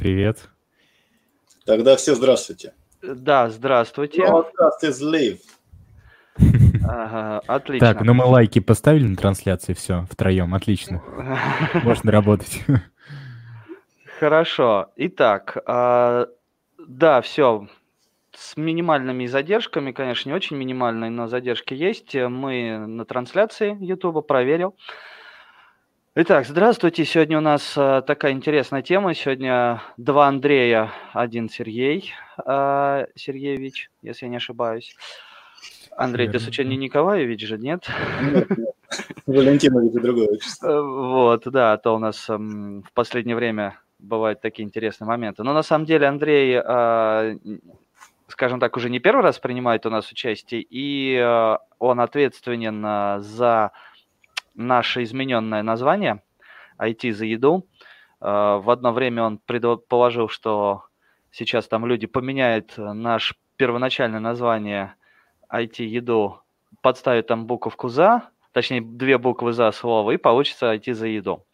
Привет. Тогда все здравствуйте. Да, здравствуйте. Подкаст is live. Ага, отлично. Так, ну мы лайки поставили на трансляции, все, втроем, отлично. Можно работать. Хорошо. Итак, а, да, все. С минимальными задержками, конечно, не очень минимальные, но задержки есть. Мы на трансляции YouTube проверил. Итак, здравствуйте. Сегодня у нас а, такая интересная тема. Сегодня два Андрея, один Сергей а, Сергеевич, если я не ошибаюсь. Андрей, ты случайно не Николаевич же, нет? Нет, нет. Валентинович и другое отчество. Э, Вот, да, а то у нас эм, в последнее время бывают такие интересные моменты. Но на самом деле Андрей, скажем так, уже не первый раз принимает у нас участие, и он ответственен за наше измененное название IT за еду. А, В одно время он предположил, что сейчас там люди поменяют э, наш первоначальное название IT еду, подставят там буковку за, точнее две буквы за слово, и получится IT за еду.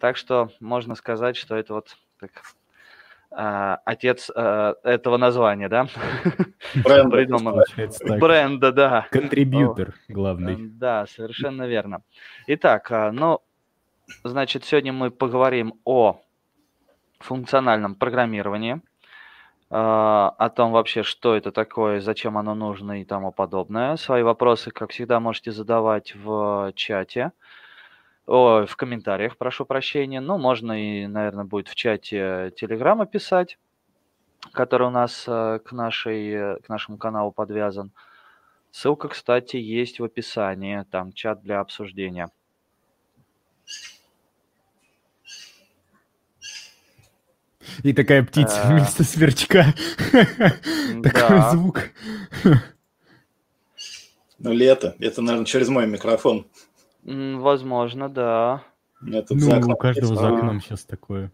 Так что можно сказать, что это вот так, а, отец а, этого названия, да? Бренд. Придуман. Получается так. Бренда, да. Контрибьютор главный. Да, совершенно верно. Итак, а, ну, значит, сегодня мы поговорим о функциональном программировании, о том вообще, что это такое, зачем оно нужно и тому подобное. Свои вопросы, как всегда, можете задавать в чате, ой, в комментариях, прошу прощения. Ну, можно и, наверное, будет в чате Телеграма писать, который у нас э, к, нашей, э, к нашему каналу подвязан. Ссылка, кстати, есть в описании, там чат для обсуждения. И такая птица Э. вместо сверчка. Такой звук. Ну, лето. Это, наверное, через мой микрофон. Возможно, да. За Ну, окном у каждого есть, за а. окном сейчас такое.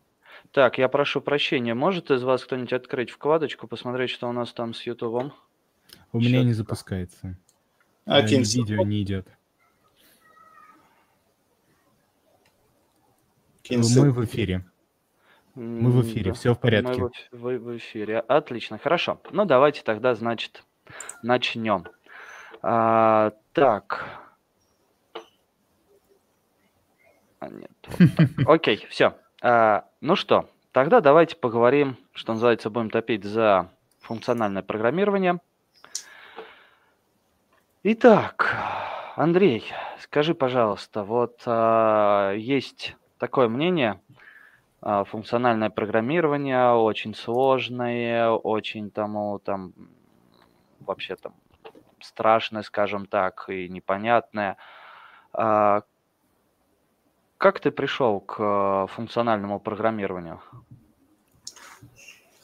Так, я прошу прощения, может из вас кто-нибудь открыть вкладочку, посмотреть, что у нас там с Ютубом? У меня не запускается. А, Э, кинь Видео не идет. Мы в эфире. Мы в эфире, всё в порядке. Мы в, вы в эфире. Отлично, хорошо. Ну, давайте тогда, значит, начнем. А, так. А, нет, вот. Окей, все. ну что, тогда давайте поговорим, что называется, будем топить за функциональное программирование. Итак, Андрей, скажи, пожалуйста, вот а, есть такое мнение, а, функциональное программирование очень сложное, очень тому там вообще там страшное, скажем так, и непонятное. А, Как ты пришел к э, функциональному программированию?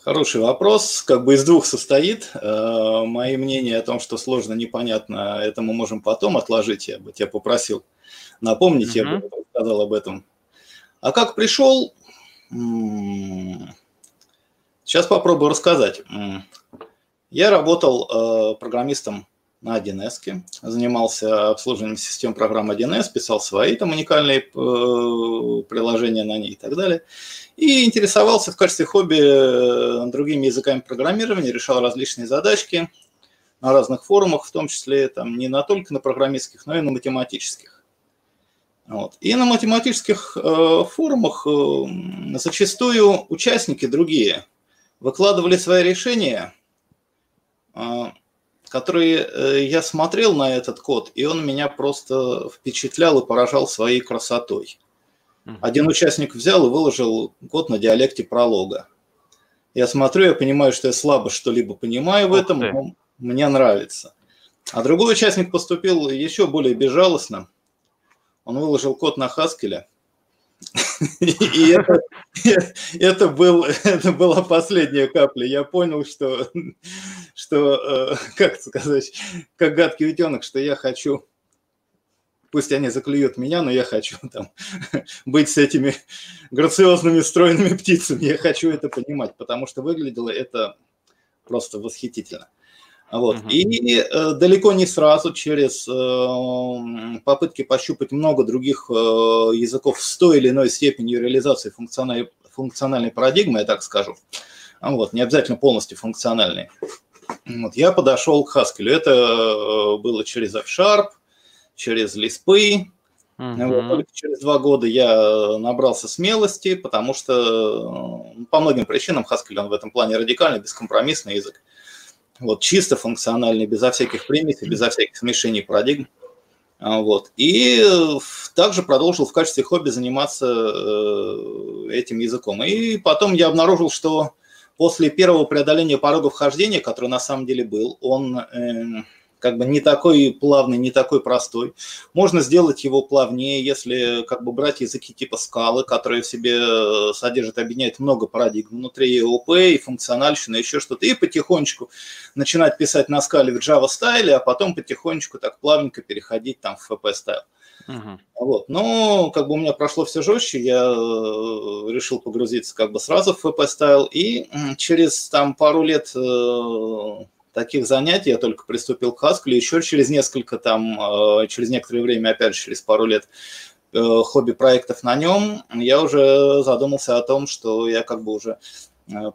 Хороший вопрос. Как бы из двух состоит. Э, Мои мнения о том, что сложно, непонятно, это мы можем потом отложить. Я бы тебя попросил напомнить, я Мгм. бы рассказал об этом. А как пришел? Сейчас попробую рассказать. Я работал э, программистом на 1С, занимался обслуживанием систем программ 1С, писал свои там уникальные э, приложения на ней и так далее. И интересовался в качестве хобби э, другими языками программирования, решал различные задачки на разных форумах, в том числе там, не на только на программистских, но и на математических. Вот. И на математических э, форумах э, зачастую участники другие выкладывали свои решения, э, которые э, я смотрел на этот код, и он меня просто впечатлял и поражал своей красотой. Один участник взял и выложил код на диалекте пролога. Я смотрю, я понимаю, что я слабо что-либо понимаю в Ух этом, ты. но мне нравится. А другой участник поступил еще более безжалостно. Он выложил код на Хаскеле. И это, это, был, это была последняя капля. Я понял, что, что, э, как сказать, как гадкий утенок, что я хочу, пусть они заклюют меня, но я хочу там быть с этими грациозными стройными птицами. Я хочу это понимать, потому что выглядело это просто восхитительно. Вот. Мгм. И э, далеко не сразу, через э, попытки пощупать много других э, языков с той или иной степенью реализации функциональной, функциональной парадигмы, я так скажу. Вот, не обязательно полностью функциональные. Вот, я подошел к Haskell. Это э, было через F-Sharp, через Lisp. Uh-huh. Вот, только через два года я набрался смелости, потому что э, по многим причинам Haskell он в этом плане радикальный, бескомпромиссный язык. Вот, чисто функциональный, безо всяких примесей, безо всяких смешений парадигм. А, вот. И э, также продолжил в качестве хобби заниматься этим языком. И потом я обнаружил, что после первого преодоления порога вхождения, который на самом деле был, он э, как бы не такой плавный, не такой простой. Можно сделать его плавнее, если как бы брать языки типа скалы, которые в себе э, содержат, объединяют много парадигм внутри ОП и функциональщина, еще что-то, и потихонечку начинать писать на скале в Java стайле, а потом потихонечку так плавненько переходить там в FP стайл. Uh-huh. Вот. Но как бы у меня прошло все жестче, я э, решил погрузиться как бы сразу в FP Style, и через там пару лет э, таких занятий я только приступил к Haskell, еще через несколько там, э, через некоторое время, опять же, через пару лет хобби-проектов на нем, я уже задумался о том, что я как бы уже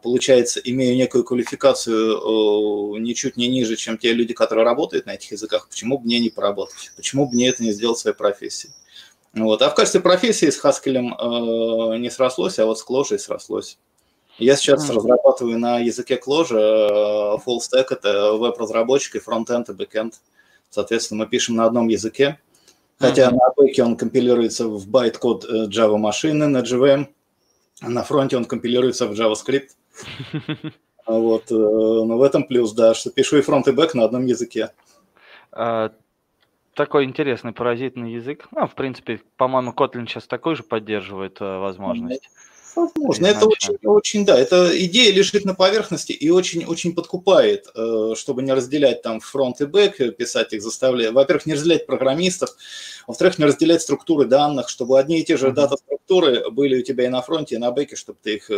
получается, имею некую квалификацию ничуть не ниже, чем те люди, которые работают на этих языках, почему бы мне не поработать? Почему бы мне это не сделать своей профессией? Вот. А в качестве профессии с Haskell э, не срослось, а вот с Clojure срослось. Я сейчас mm-hmm. разрабатываю на языке Clojure, full stack это веб-разработчик и фронтенд и бэкенд. Соответственно, мы пишем на одном языке, хотя mm-hmm. на бэке он компилируется в байт-код э, Java машины на JVM, на фронте он компилируется в JavaScript. Вот, э, но в этом плюс, да, что пишу и фронт, и бэк на одном языке. А, такой интересный паразитный язык. Ну, в принципе, по-моему, Kotlin сейчас такой же поддерживает э, возможность. Возможно, это очень, очень, да, эта идея лежит на поверхности и очень-очень подкупает, э, чтобы не разделять там фронт и бэк, писать их заставляя. Во-первых, не разделять программистов, во-вторых, не разделять структуры данных, чтобы одни и те же дата-структуры были у тебя и на фронте, и на бэке, чтобы ты их э,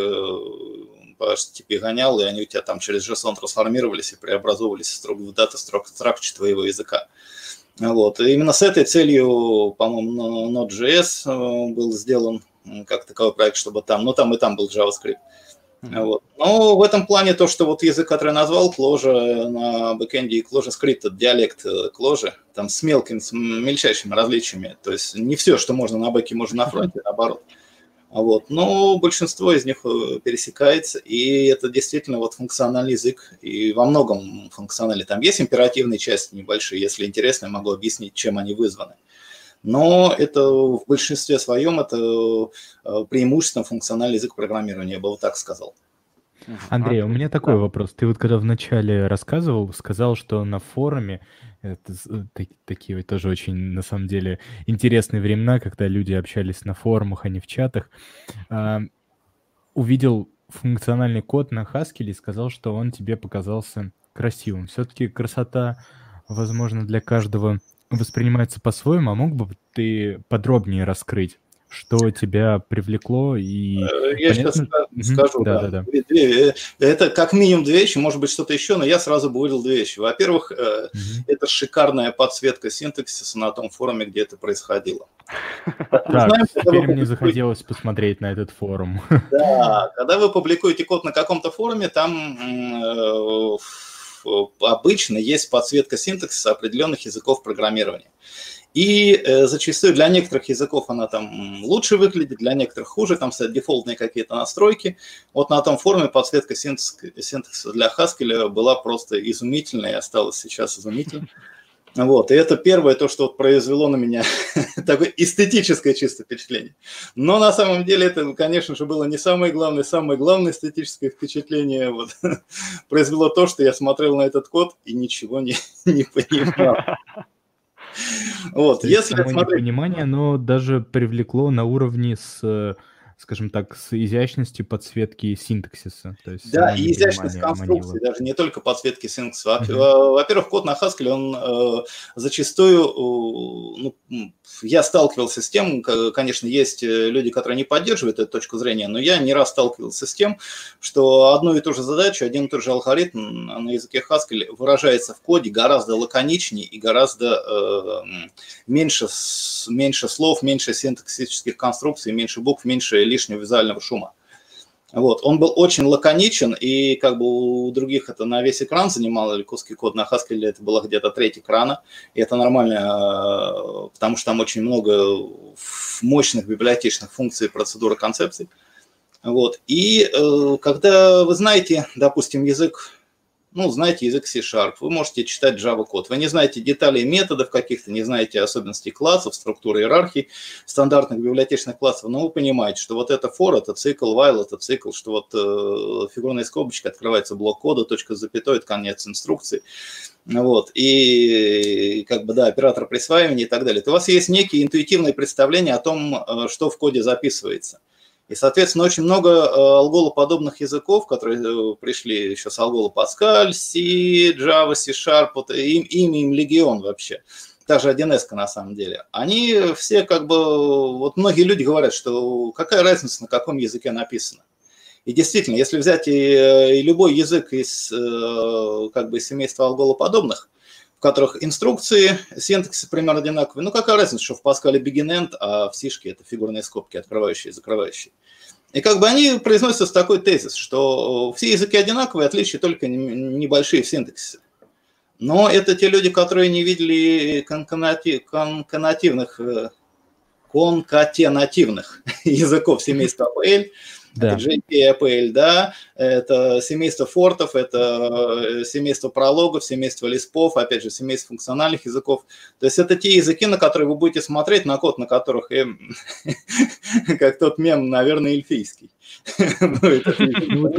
по HTTP гонял, и они у тебя там через JSON трансформировались и преобразовывались в дата-строкче твоего языка. Вот. И именно с этой целью, по-моему, Node.js э, был сделан как таковой проект, чтобы там, ну там и там был JavaScript. Mm-hmm. Вот. Но в этом плане то, что вот язык, который я назвал, Clojure на бэкэнде и Clojure Script, это диалект Clojure, там с мелкими, с мельчайшими различиями. То есть не все, что можно на бэке, можно на фронте, наоборот. Вот. Но большинство из них э, пересекается, и это действительно вот функциональный язык, и во многом функциональный. Там есть императивные части небольшие, если интересно, я могу объяснить, чем они вызваны но это в большинстве своем это э, преимущественно функциональный язык программирования, я бы вот так сказал. Андрей, у меня такой да. вопрос. Ты вот когда вначале рассказывал, сказал, что на форуме это э, такие вот тоже очень, на самом деле, интересные времена, когда люди общались на форумах, а не в чатах. А, увидел функциональный код на Haskell и сказал, что он тебе показался красивым. Все-таки красота, возможно, для каждого воспринимается по-своему, а мог бы ты подробнее раскрыть, что тебя привлекло и... Э, я понятно... сейчас скажу, да, да. да. Две, э, это как минимум две вещи, может быть что-то еще, но я сразу бы выделил две вещи. Во-первых, угу. это шикарная подсветка синтаксиса на том форуме, где это происходило. Так, знаем, теперь мне захотелось посмотреть на этот форум. Да, когда вы публикуете код на каком-то форуме, там обычно есть подсветка синтаксиса определенных языков программирования. И э, зачастую для некоторых языков она там лучше выглядит, для некоторых хуже, там стоят дефолтные какие-то настройки. Вот на том форуме подсветка синтаксиса для Haskell была просто изумительная и осталась сейчас изумительной. Вот, и это первое то, что вот произвело на меня такое эстетическое чисто впечатление. Но на самом деле это, конечно же, было не самое главное. Самое главное эстетическое впечатление вот, произвело то, что я смотрел на этот код и ничего не, не понимал. Вот, если смотреть... Понимание, оно даже привлекло на уровне с скажем так, с изящностью подсветки синтаксиса. То есть да, и изящность конструкции, манила. даже не только подсветки синтаксиса. Uh-huh. Во-первых, код на Haskell, он э, зачастую, э, ну, я сталкивался с тем, конечно, есть э, люди, которые не поддерживают эту точку зрения, но я не раз сталкивался с тем, что одну и ту же задачу, один и тот же алгоритм на языке Haskell выражается в коде гораздо лаконичнее и гораздо э, меньше, меньше слов, меньше синтаксических конструкций, меньше букв, меньше лишнего визуального шума. Вот. Он был очень лаконичен, и как бы у других это на весь экран занимало, или куски кода на Haskell это было где-то треть экрана, и это нормально, э, потому что там очень много мощных библиотечных функций, процедур концепций. Вот. И э, когда вы знаете, допустим, язык ну, знаете язык C-Sharp, вы можете читать Java код. Вы не знаете деталей методов каких-то, не знаете особенностей классов, структуры иерархии стандартных библиотечных классов, но вы понимаете, что вот это for, это цикл, while, это цикл, что вот э, фигурная скобочка, открывается блок кода, точка с запятой, это конец инструкции. Вот, и как бы, да, оператор присваивания и так далее. То у вас есть некие интуитивные представления о том, э, что в коде записывается. И, соответственно, очень много э, алголоподобных языков, которые э, пришли еще с алгола Pascal, C, Java, C-Sharp, вот им, им, им легион вообще. Даже 1С на самом деле. Они все как бы, вот многие люди говорят, что какая разница, на каком языке написано. И действительно, если взять и, и любой язык из э, как бы семейства алголоподобных, которых инструкции, синтаксис примерно одинаковые. Ну, какая разница, что в Паскале begin end, а в Сишке это фигурные скобки, открывающие и закрывающие. И как бы они произносятся такой тезис, что все языки одинаковые, отличия только небольшие в синтаксисе. Но это те люди, которые не видели конкативных, э, конкатенативных языков семейства APL, да. JP APL, да, это семейство фортов, это э, семейство прологов, семейство лиспов, опять же, семейство функциональных языков. То есть это те языки, на которые вы будете смотреть, на код, на которых, э, как тот мем, наверное, эльфийский. Ну,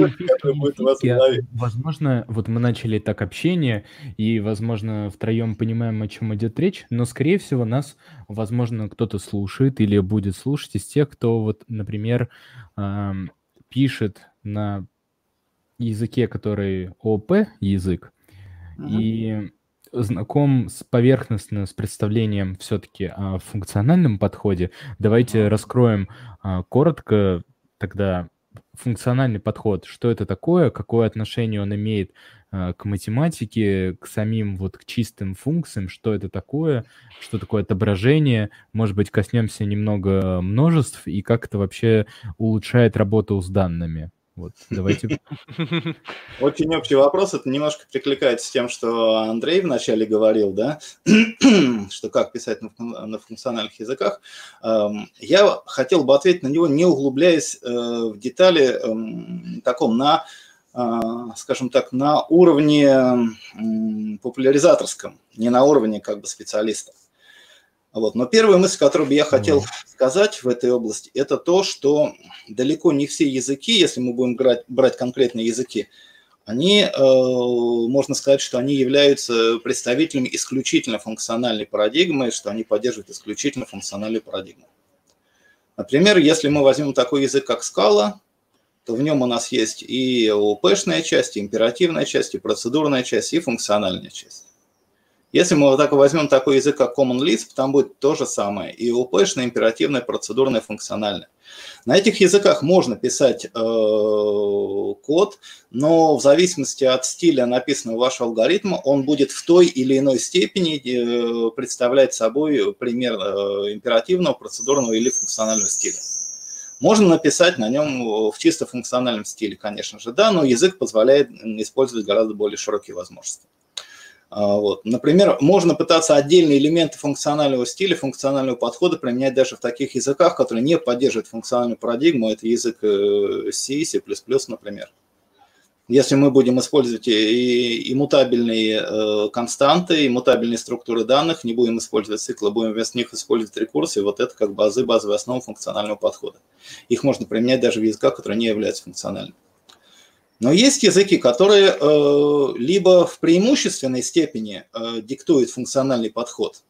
возможно, вот мы начали так общение, и, возможно, втроем понимаем, о чем идет речь, но, скорее всего, нас, возможно, кто-то слушает или будет слушать из тех, кто, вот, например, пишет на языке, который ООП язык, и знаком с поверхностно с представлением все-таки о функциональном подходе. Давайте раскроем а, коротко тогда функциональный подход, что это такое, какое отношение он имеет э, к математике, к самим вот к чистым функциям, что это такое, что такое отображение, может быть, коснемся немного множеств и как это вообще улучшает работу с данными. Вот, давайте. Очень общий вопрос. Это немножко прикликается с тем, что Андрей вначале говорил, да, что как писать на функциональных языках. Эм, я хотел бы ответить на него, не углубляясь э, в детали эм, таком на э, скажем так, на уровне популяризаторском, не на уровне как бы специалиста. Вот. Но первая мысль, которую бы я хотел сказать в этой области, это то, что далеко не все языки, если мы будем брать, брать конкретные языки, они, э, можно сказать, что они являются представителями исключительно функциональной парадигмы, что они поддерживают исключительно функциональную парадигму. Например, если мы возьмем такой язык, как Scala, то в нем у нас есть и ОПшная часть, и императивная часть, и процедурная часть, и функциональная часть. Если мы вот так возьмем такой язык, как Common Lisp, там будет то же самое. И ОПшное, императивное, процедурное, функциональное. На этих языках можно писать э, код, но в зависимости от стиля написанного вашего алгоритма, он будет в той или иной степени э, представлять собой пример э, императивного, процедурного или функционального стиля. Можно написать на нем в чисто функциональном стиле, конечно же, да, но язык позволяет использовать гораздо более широкие возможности. А, вот. Например, можно пытаться отдельные элементы функционального стиля, функционального подхода применять даже в таких языках, которые не поддерживают функциональную парадигму. Это язык э, C, C++, например. Если мы будем использовать и, иммутабельные э, константы, иммутабельные структуры данных, не будем использовать циклы, будем вместо них использовать рекурсии, вот это как базы, базовые основы функционального подхода. Их можно применять даже в языках, которые не являются функциональными. Но есть языки, которые э, либо в преимущественной степени э, диктуют функциональный подход.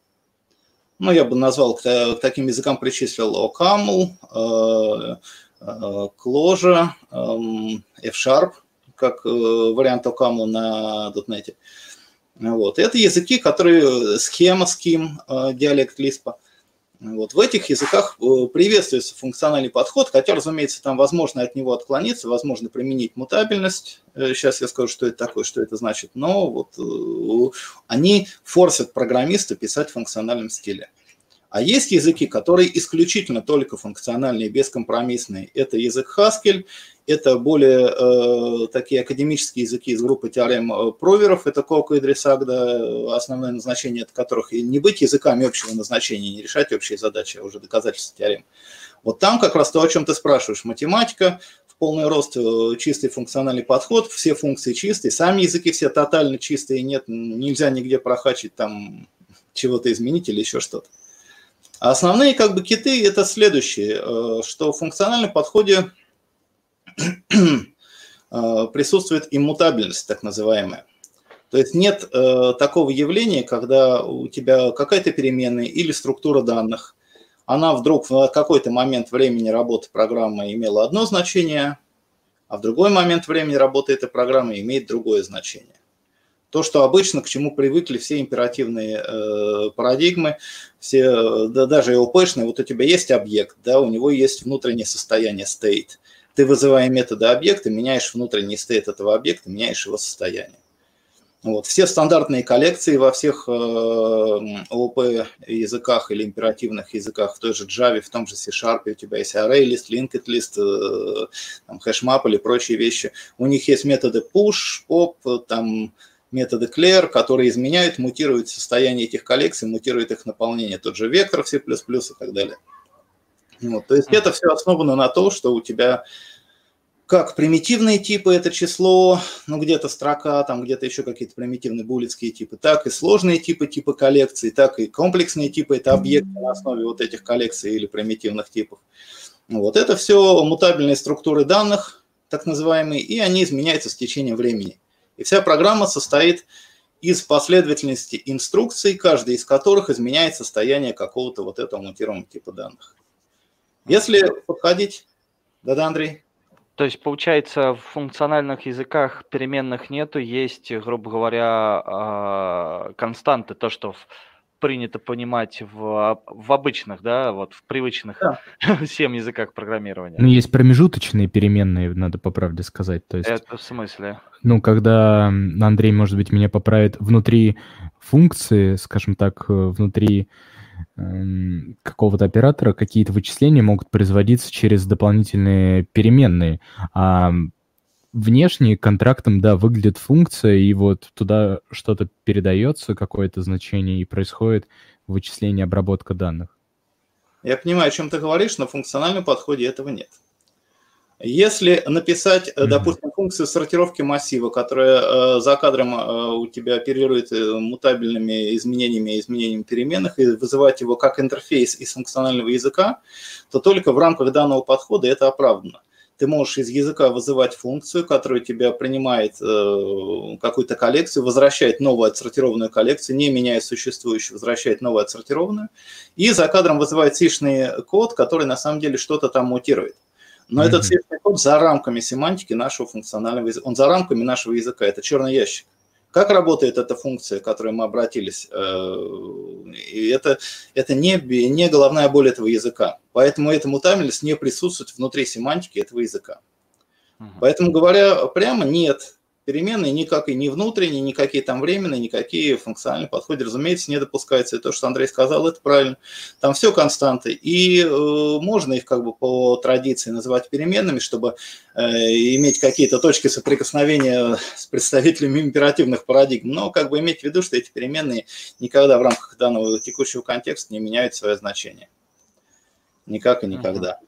Ну, я бы назвал, к, к таким языкам причислил OCaml, э, э, Clojure, э, F-Sharp, как э, вариант OCaml на .NET. Вот. Это языки, которые схема, scheme, э, диалект Lisp – вот. В этих языках э, приветствуется функциональный подход, хотя, разумеется, там возможно от него отклониться, возможно применить мутабельность. Э, сейчас я скажу, что это такое, что это значит. Но вот э, они форсят программиста писать в функциональном стиле. А есть языки, которые исключительно только функциональные, бескомпромиссные. Это язык Haskell, это более э, такие академические языки из группы теорем э, проверов, это Коко и Дресагда, основное назначение от которых и не быть языками общего назначения, не решать общие задачи, а уже доказательства теорем. Вот там как раз то, о чем ты спрашиваешь, математика, в полный рост э, чистый функциональный подход, все функции чистые, сами языки все тотально чистые, нет, нельзя нигде прохачить там чего-то изменить или еще что-то. Основные как бы киты это следующие, э, что в функциональном подходе э, присутствует иммутабельность, так называемая. То есть нет э, такого явления, когда у тебя какая-то переменная или структура данных, она вдруг в какой-то момент времени работы программы имела одно значение, а в другой момент времени работы этой программы имеет другое значение то, что обычно, к чему привыкли все императивные э, парадигмы, все, да, даже ИОПшные, вот у тебя есть объект, да, у него есть внутреннее состояние state. Ты, вызывая методы объекта, меняешь внутренний стейт этого объекта, меняешь его состояние. Вот. Все стандартные коллекции во всех э, ООП языках или императивных языках, в той же Java, в том же C-Sharp, у тебя есть ArrayList, Linked List, э, там, HashMap или прочие вещи. У них есть методы push, pop, там, методы Clear, которые изменяют, мутируют состояние этих коллекций, мутируют их наполнение, тот же вектор C++ и так далее. Вот, то есть это все основано на том, что у тебя как примитивные типы это число, ну где-то строка, там где-то еще какие-то примитивные буллетские типы, так и сложные типы типа коллекций, так и комплексные типы это объекты на основе вот этих коллекций или примитивных типов. Вот это все мутабельные структуры данных, так называемые, и они изменяются с течением времени. И вся программа состоит из последовательности инструкций, каждая из которых изменяет состояние какого-то вот этого мутированного типа данных. Если подходить... Да-да, Андрей? То есть, получается, в функциональных языках переменных нету, есть, грубо говоря, а, константы, то, что принято понимать в, в обычных, да, вот в привычных да. всем языках программирования. Ну, есть промежуточные переменные, надо по правде сказать. То есть, Это в смысле? Ну, когда Андрей, может быть, меня поправит, внутри функции, скажем так, э, внутри эм, какого-то оператора какие-то вычисления могут производиться через дополнительные переменные, а внешне контрактом, да, выглядит функция, и вот туда что-то передается, какое-то значение, и происходит вычисление, обработка данных. Я понимаю, о чем ты говоришь, но в функциональном подходе этого нет. Если написать, mm-hmm. допустим, функцию сортировки массива, которая э, за кадром э, у тебя оперирует э, мутабельными изменениями, изменениями переменных, и вызывать его как интерфейс из функционального языка, то только в рамках данного подхода это оправдано ты можешь из языка вызывать функцию, которая тебя принимает э, какую-то коллекцию, возвращает новую отсортированную коллекцию, не меняя существующую, возвращает новую отсортированную, и за кадром вызывает сишный код, который на самом деле что-то там мутирует. Но mm-hmm. этот сишный код за рамками семантики нашего функционального языка, он за рамками нашего языка, это черный ящик. Как работает эта функция, к которой мы обратились? Э, и это, это не, не головная боль этого языка. Поэтому эта мутабельность не присутствует внутри семантики этого языка. Поэтому, говоря прямо, нет, переменные никак и не внутренние, никакие там временные, никакие функциональные подходы, разумеется, не допускается. И то, что Андрей сказал, это правильно. Там все константы. И э, можно их как бы по традиции называть переменными, чтобы э, иметь какие-то точки соприкосновения с представителями императивных парадигм. Но как бы иметь в виду, что эти переменные никогда в рамках данного текущего контекста не меняют свое значение. Никак и никогда. Uh-huh.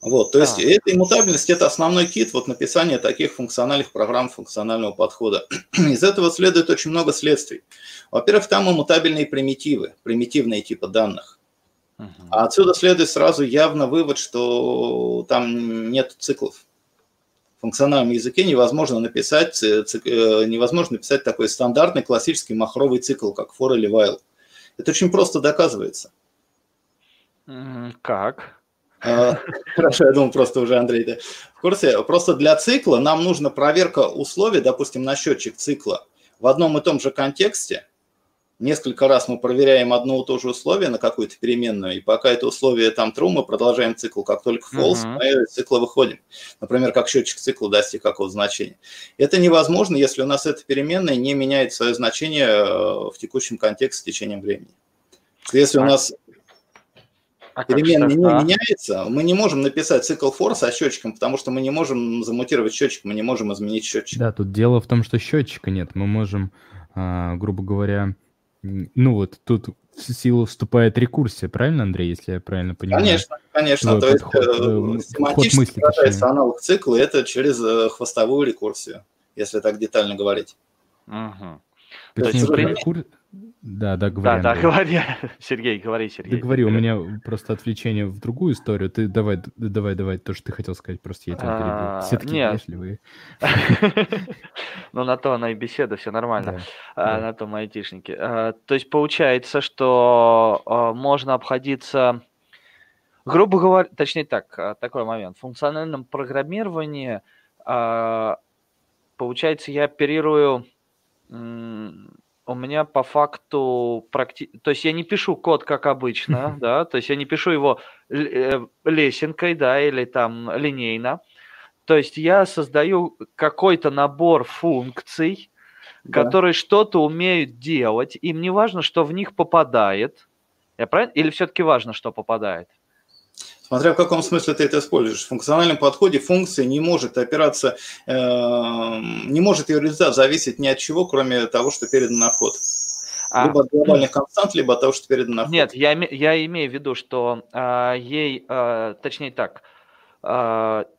Вот, то есть а. эта иммутабельность – это основной кит вот написания таких функциональных программ функционального подхода. Из этого следует очень много следствий. Во-первых, там иммутабельные примитивы, примитивные типы данных. А отсюда следует сразу явно вывод, что там нет циклов. В функциональном языке невозможно написать, цик, э, невозможно написать такой стандартный классический махровый цикл, как for или while. Это очень просто доказывается. Как? А, хорошо, я думал, просто уже Андрей да, в курсе. Просто для цикла нам нужна проверка условий, допустим, на счетчик цикла в одном и том же контексте. Несколько раз мы проверяем одно и то же условие на какую-то переменную, и пока это условие там true, мы продолжаем цикл. Как только false, uh-huh. мы из цикла выходим. Например, как счетчик цикла достиг какого-то значения. Это невозможно, если у нас эта переменная не меняет свое значение э, в текущем контексте с течением времени. Если у нас а переменная не а? меняется, мы не можем написать цикл for со счетчиком, потому что мы не можем замутировать счетчик, мы не можем изменить счетчик. Да, тут дело в том, что счетчика нет. Мы можем, а, грубо говоря, ну вот тут в силу вступает рекурсия, правильно, Андрей, если я правильно понимаю? Конечно, конечно. Твой То подход, есть э, семантически выражается аналог цикла, это через э, хвостовую рекурсию, если так детально говорить. Угу. Точнее, То есть, рекур... Да, да, говори. Да, да, говори. Сергей, говори, Сергей. Да говори, у меня просто отвлечение в другую историю. Ты давай, давай, давай, то, что ты хотел сказать, просто я тебя перебил. А, все такие вежливые. Ну, на то она и беседа, все нормально. А, на том айтишники. А, то есть получается, что можно обходиться грубо говоря, точнее так, такой момент. В функциональном программировании, получается, я оперирую у меня по факту практи... то есть я не пишу код как обычно, да, то есть я не пишу его э, лесенкой, да, или там линейно. То есть я создаю какой-то набор функций, да. которые что-то умеют делать. Им не важно, что в них попадает. Я правильно? Или все-таки важно, что попадает? Смотря в каком смысле ты это используешь. В функциональном подходе функция не может опираться, э, не может ее результат зависеть ни от чего, кроме того, что передано на вход. А, либо от глобальных констант, либо от того, что передано на вход. Нет, я, я имею в виду, что э, ей, э, точнее так, э,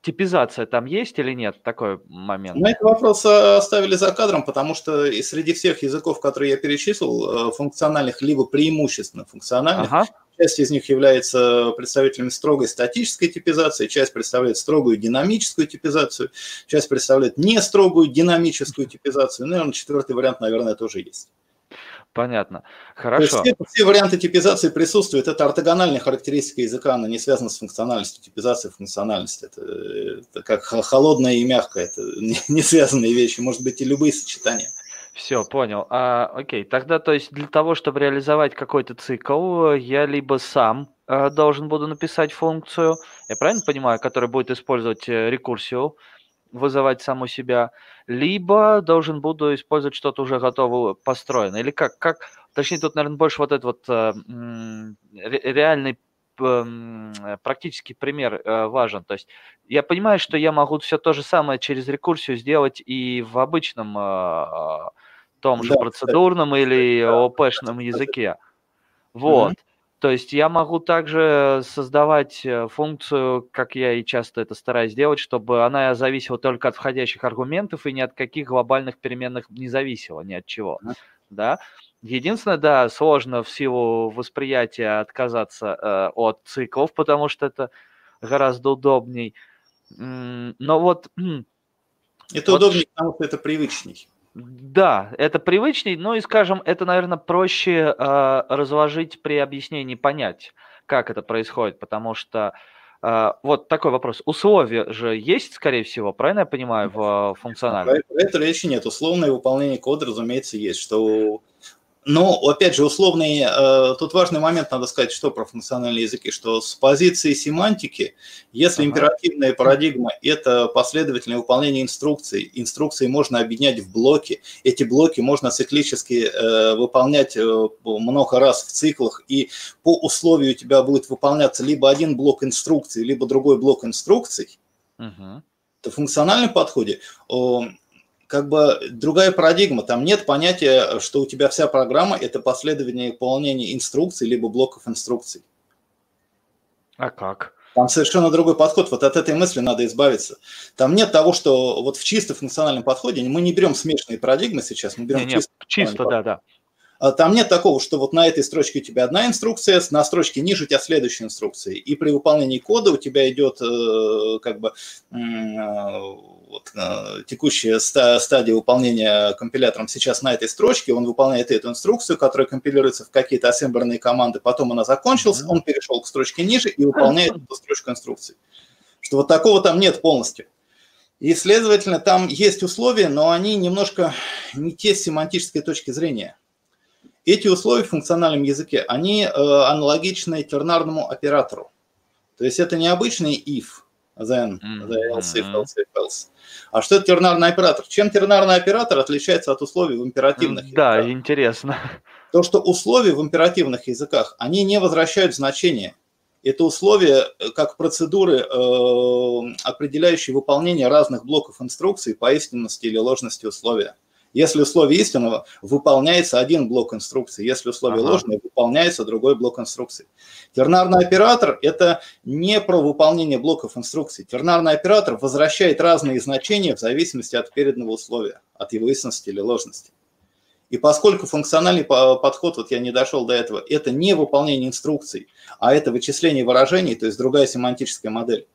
типизация там есть или нет? Такой момент. Мы этот вопрос оставили за кадром, потому что и среди всех языков, которые я перечислил, функциональных, либо преимущественно функциональных, ага Часть из них является представителями строгой статической типизации, часть представляет строгую динамическую типизацию, часть представляет не строгую динамическую типизацию. Ну, наверное, четвертый вариант, наверное, тоже есть. Понятно. Хорошо. То есть все, все варианты типизации присутствуют. Это ортогональная характеристика языка, она не связана с функциональностью. Типизация функциональность. Это, это как холодное и мягкое. Это не, не связанные вещи. Может быть и любые сочетания. Все, понял. А, окей, тогда, то есть для того, чтобы реализовать какой-то цикл, я либо сам э, должен буду написать функцию, я правильно понимаю, которая будет использовать э, рекурсию, вызывать саму себя, либо должен буду использовать что-то уже готовое, построенное. Или как, как, точнее, тут, наверное, больше вот этот вот э, реальный эм, практический пример э, важен. То есть я понимаю, что я могу все то же самое через рекурсию сделать и в обычном э, том же да, процедурном кстати. или ОПшном языке. Вот. Mm-hmm. То есть я могу также создавать э, функцию, как я и часто это стараюсь делать, чтобы она зависела только от входящих аргументов и ни от каких глобальных переменных не зависела, ни от чего. Mm-hmm. Да? Единственное, да, сложно в силу восприятия отказаться э, от циклов, потому что это гораздо удобней. Но вот... Это вот... удобнее, потому что это привычней. Да, это привычней, ну и, скажем, это, наверное, проще э, разложить при объяснении, понять, как это происходит, потому что э, вот такой вопрос. Условия же есть, скорее всего, правильно я понимаю, в э, функционале? Про это речи нет. Условное выполнение кода, разумеется, есть, что но, опять же, условный, э, тут важный момент, надо сказать, что про функциональные языки, что с позиции семантики, если ага. императивная парадигма – это последовательное выполнение инструкций, инструкции можно объединять в блоки, эти блоки можно циклически э, выполнять э, много раз в циклах, и по условию у тебя будет выполняться либо один блок инструкций, либо другой блок инструкций, ага. то в функциональном подходе как бы другая парадигма. Там нет понятия, что у тебя вся программа – это последование выполнения инструкций либо блоков инструкций. А как? Там совершенно другой подход. Вот от этой мысли надо избавиться. Там нет того, что вот в чисто функциональном подходе мы не берем смешанные парадигмы сейчас, мы берем не, чисто, чисто да, да. А там нет такого, что вот на этой строчке у тебя одна инструкция, на строчке ниже у тебя следующая инструкция. И при выполнении кода у тебя идет э, как бы вот, э, текущая стадия выполнения компилятором сейчас на этой строчке, он выполняет эту инструкцию, которая компилируется в какие-то ассемблерные команды, потом она закончилась, он перешел к строчке ниже и выполняет эту строчку инструкции. Что вот такого там нет полностью. И, следовательно, там есть условия, но они немножко не те с семантической точки зрения. Эти условия в функциональном языке, они э, аналогичны тернарному оператору. То есть это не обычный if – then, the else if, else if, else. А что это тернарный оператор? Чем тернарный оператор отличается от условий в императивных Да, языках? интересно. То, что условия в императивных языках, они не возвращают значение. Это условия э, как процедуры, э, определяющие выполнение разных блоков инструкций по истинности или ложности условия. Если условие истинного, выполняется один блок инструкции. Если условие ага. ложное, выполняется другой блок инструкций. Тернарный оператор – это не про выполнение блоков инструкций. Тернарный оператор возвращает разные значения в зависимости от переданного условия, от его истинности или ложности. И поскольку функциональный подход, вот я не дошел до этого, это не выполнение инструкций, а это вычисление выражений, то есть другая семантическая модель.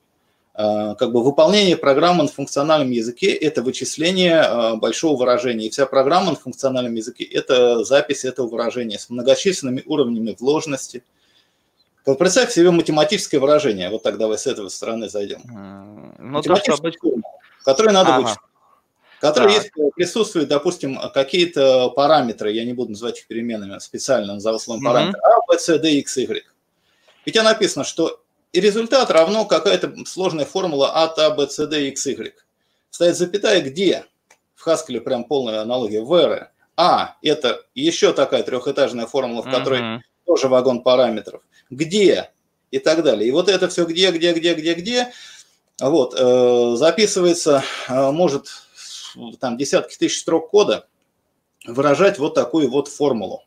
Э, как бы выполнение программы на функциональном языке – это вычисление э, большого выражения. И вся программа на функциональном языке – это запись этого выражения с многочисленными уровнями вложенности. Вот представь себе математическое выражение. Вот так давай с этой стороны зайдем. Ну, то, что обычно... Которое надо ага. вычислить. Которые есть, присутствуют, допустим, какие-то параметры, я не буду называть их переменами, специально назову словом mm-hmm. параметр, А, Б, С, Д, X, Y. Ведь написано, что и результат равно какая-то сложная формула от А, Б, С, Д, X, Y. Стоит запятая где? В Haskell прям полная аналогия. Where? А – это еще такая трехэтажная формула, в которой uh-huh. тоже вагон параметров. Где? И так далее. И вот это все где, где, где, где, где. Вот, э, записывается, э, может, там десятки тысяч строк кода выражать вот такую вот формулу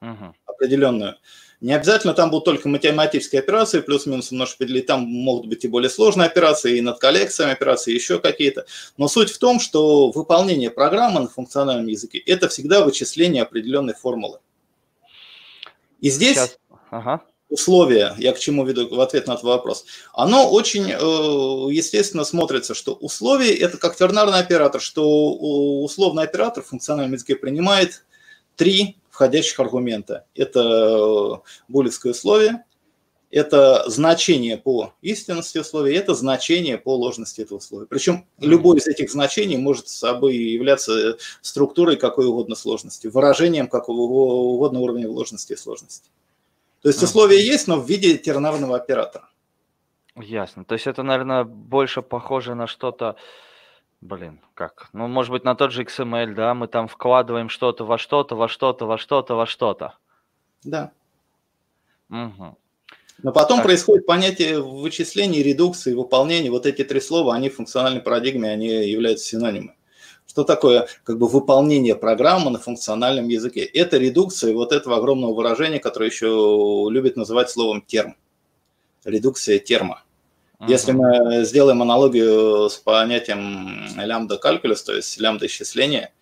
uh-huh. определенную. Не обязательно там будут только математические операции, плюс-минус немножко поделить. Там могут быть и более сложные операции, и над коллекциями операции, еще какие-то. Но суть в том, что выполнение программы на функциональном языке – это всегда вычисление определенной формулы. И здесь Сейчас. ага. условие, я к чему веду в ответ на этот вопрос, оно очень э, естественно смотрится, что условие – это как тернарный оператор, что условный оператор в функциональном языке принимает три входящих аргумента. Это э, буллетское условие, это значение по истинности условия, это значение по ложности этого условия. Причем любое из этих значений может собой являться структурой какой угодно сложности, выражением какого угодно уровня ложности и сложности. То есть условие есть, но в виде тернарного оператора. Ясно. То есть это, наверное, больше похоже на что-то, Блин, как? Ну, может быть, на тот же XML, да, мы там вкладываем что-то во что-то, во что-то, во что-то, во что-то. Да. Угу. Но потом так. происходит понятие вычисления, редукции, выполнения. Вот эти три слова, они в функциональной парадигме, они являются синонимами. Что такое как бы выполнение программы на функциональном языке? Это редукция вот этого огромного выражения, которое еще любят называть словом терм. Редукция терма. Если мы сделаем аналогию с понятием лямбда калькулюс, то есть лямбда исчисления,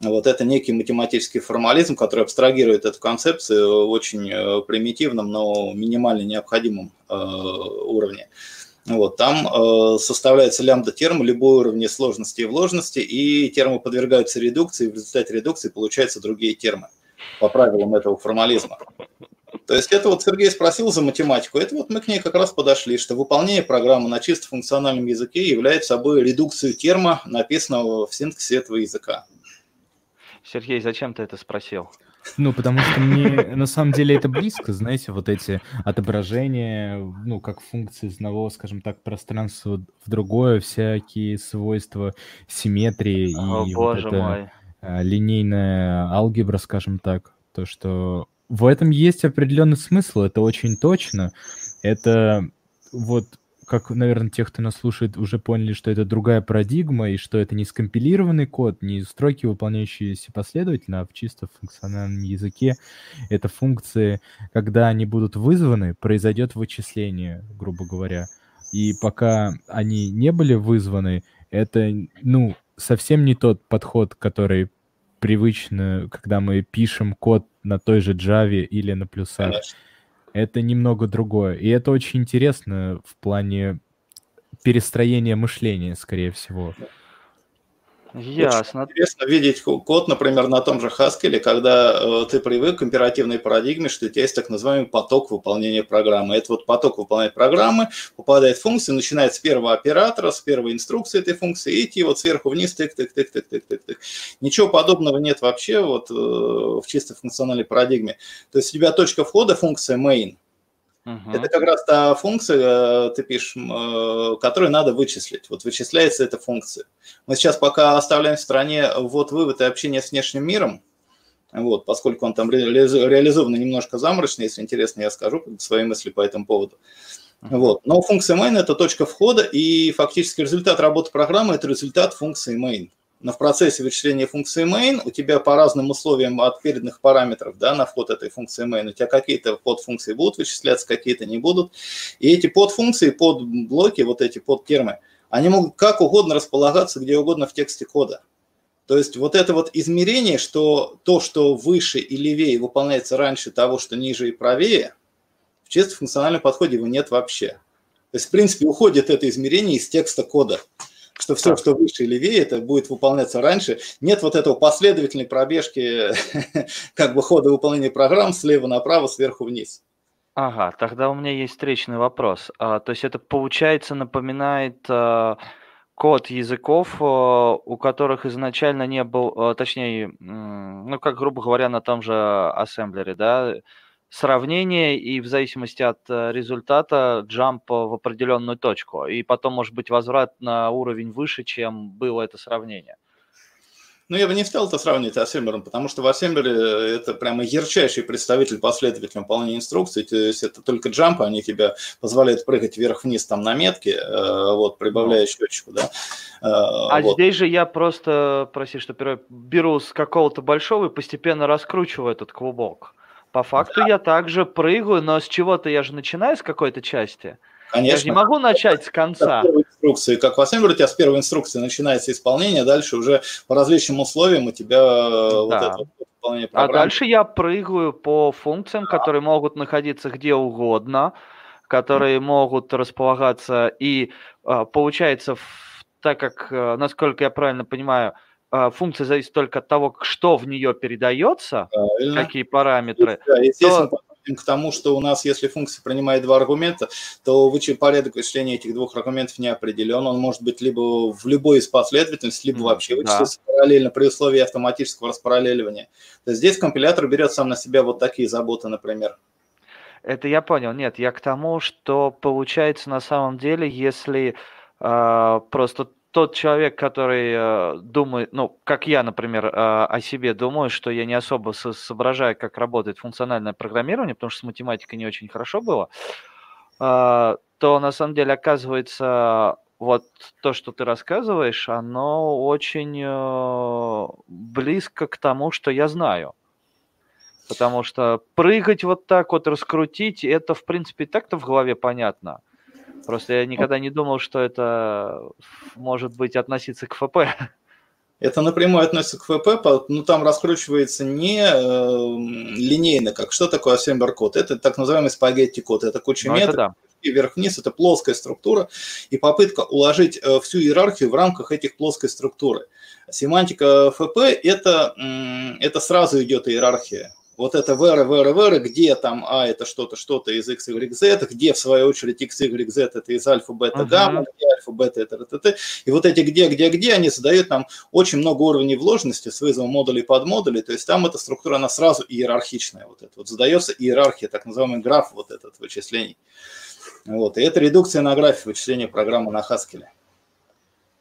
вот это некий математический формализм, который абстрагирует эту концепцию в очень э, примитивном, но минимально необходимом э, уровне. Вот, там э, составляется лямбда-терм любой уровня сложности и вложенности, и термы подвергаются редукции, и в результате редукции получаются другие термы по правилам этого формализма. То есть это вот Сергей спросил за математику, это вот мы к ней как раз подошли, что выполнение программы на чисто функциональном языке является собой редукцию терма, написанного в синтаксе этого языка. Сергей, зачем ты это спросил? Ну, потому что мне на самом деле это близко, знаете, вот эти отображения, ну, как функции из одного, скажем так, пространства в другое, всякие свойства симметрии О, и боже вот это мой. А, линейная алгебра, скажем так, то, что в этом есть определенный смысл, это очень точно. Это вот, как, наверное, те, кто нас слушает, уже поняли, что это другая парадигма, и что это не скомпилированный код, не строки, выполняющиеся последовательно, а в чисто функциональном языке. Это функции, когда они будут вызваны, произойдет вычисление, грубо говоря. И пока они не были вызваны, это, ну, совсем не тот подход, который привычно, когда мы пишем код на той же Java или на плюсах. Конечно. Это немного другое. И это очень интересно в плане перестроения мышления, скорее всего. Ясно. Очень интересно видеть код, например, на том же Haskell, когда э, ты привык к императивной парадигме, что у тебя есть так называемый поток выполнения программы. Это вот поток выполнения программы попадает в функцию, начинает с первого оператора, с первой инструкции этой функции, и идти вот сверху вниз, тык, тык, тык, тык, тык, тык, тык. Ничего подобного нет вообще вот э, в чисто функциональной парадигме. То есть у тебя точка входа функция main, Uh-huh. Это как раз та функция, ты пишешь, которую надо вычислить. Вот вычисляется эта функция. Мы сейчас пока оставляем в стороне вот вывод и общение с внешним миром, вот, поскольку он там реализован немножко заморочно, если интересно, я скажу свои мысли по этому поводу. Вот. Но функция main – это точка входа, и фактически результат работы программы – это результат функции main. Но в процессе вычисления функции main у тебя по разным условиям от переданных параметров да, на вход этой функции main, у тебя какие-то подфункции будут вычисляться, какие-то не будут. И эти подфункции, подблоки, вот эти подтермы, они могут как угодно располагаться где угодно в тексте кода. То есть вот это вот измерение, что то, что выше и левее выполняется раньше того, что ниже и правее, в чисто функциональном подходе его нет вообще. То есть, в принципе, уходит это измерение из текста кода, что все, что выше и левее, это будет выполняться раньше. Нет вот этого последовательной пробежки как бы хода выполнения программ слева направо, сверху вниз. Ага, тогда у меня есть встречный вопрос. А, то есть это, получается, напоминает... А код языков, э, у которых изначально не был, э, точнее, ну, как, грубо говоря, на том же ассемблере, да, сравнение и в зависимости от э, результата джамп в определенную точку. И потом может быть возврат на уровень выше, чем было это сравнение. Ну, я бы не стал это сравнивать с Assembler, потому что в Assembler э, это прямо ярчайший представитель последовательного выполнения инструкций, то есть это только джампы, они тебе позволяют прыгать вверх-вниз там на метке, э, вот, прибавляя ну. счетчику, да. Э, а вот. здесь же я просто, прости, что беру с какого-то большого и постепенно раскручиваю этот клубок. По факту да. я также прыгаю, но с чего-то я же начинаю с какой-то части. Конечно. Я же не могу начать с конца. Инструкции, как в Assembler, у тебя с первой инструкции начинается исполнение, дальше уже по различным условиям у тебя э, да. вот это выполнение А дальше я прыгаю по функциям, да. которые могут находиться где угодно, которые могут располагаться и э, получается, так как, э, насколько я правильно понимаю, функция зависит только от того, что в нее передается, Правильно. какие параметры. Да, естественно, то к тому, что у нас, если функция принимает два аргумента, то порядок вычисления этих двух аргументов не определен. Он может быть либо в любой из последовательностей, либо вообще вычислиться да. параллельно при условии автоматического распараллеливания. То есть здесь компилятор берет сам на себя вот такие заботы, например. Это я понял. Нет, я к тому, что получается на самом деле, если э, просто тот человек, который э, думает, ну, как я, например, э, о себе думаю, что я не особо со- соображаю, как работает функциональное программирование, потому что с математикой не очень хорошо было, э, то на самом деле оказывается вот то, что ты рассказываешь, оно очень близко к тому, что я знаю. Потому что прыгать вот так вот, раскрутить, это, в принципе, так-то в голове понятно. Просто я никогда не думал, что это может быть относиться к ФП. Это напрямую относится к ФП, но ну, там раскручивается не э, линейно, как что такое ассемблер код. Это так называемый спагетти код. Это куча ну, методов, да. вверх-вниз, это плоская структура и попытка уложить э, всю иерархию в рамках этих плоской структуры. Семантика ФП это, это сразу идет иерархия вот это вера, вера, вера, где там А это что-то, что-то из X, Y, Z, где в свою очередь X, Y, Z это из альфа, бета, uh-huh. гамма, где альфа, бета это т, И вот эти где, где, где, они задают нам очень много уровней вложенности с вызовом модулей под модули, то есть там эта структура, она сразу иерархичная, вот это вот задается иерархия, так называемый граф вот этот вычислений. Вот, и это редукция на графе вычисления программы на Haskell.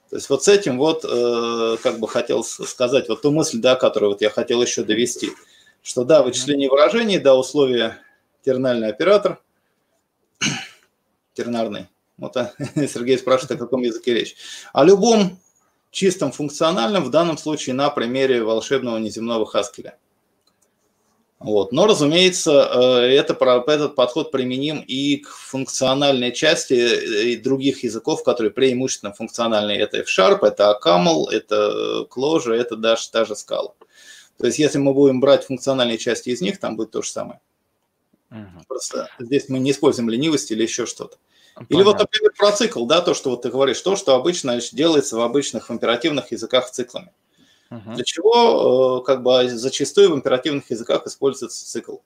То есть вот с этим вот э, как бы хотел сказать вот ту мысль, да, которую вот я хотел еще довести – что да, вычисление выражений, да, условия тернальный оператор, тернарный. Вот а, Сергей спрашивает, о каком языке речь. О любом чистом функциональном, в данном случае на примере волшебного неземного Хаскеля. Вот. Но, разумеется, э, это, этот подход применим и к функциональной части э, других языков, которые преимущественно функциональные. Это F-Sharp, это ACAML, это Clojure, это даже та же скала. То есть если мы будем брать функциональные части из них, там будет то же самое. Угу. Просто здесь мы не используем ленивость или еще что-то. Понятно. Или вот, например, про цикл, да, то, что вот ты говоришь, то, что обычно делается в обычных в императивных языках циклами. Угу. Для чего, э, как бы, зачастую в императивных языках используется цикл?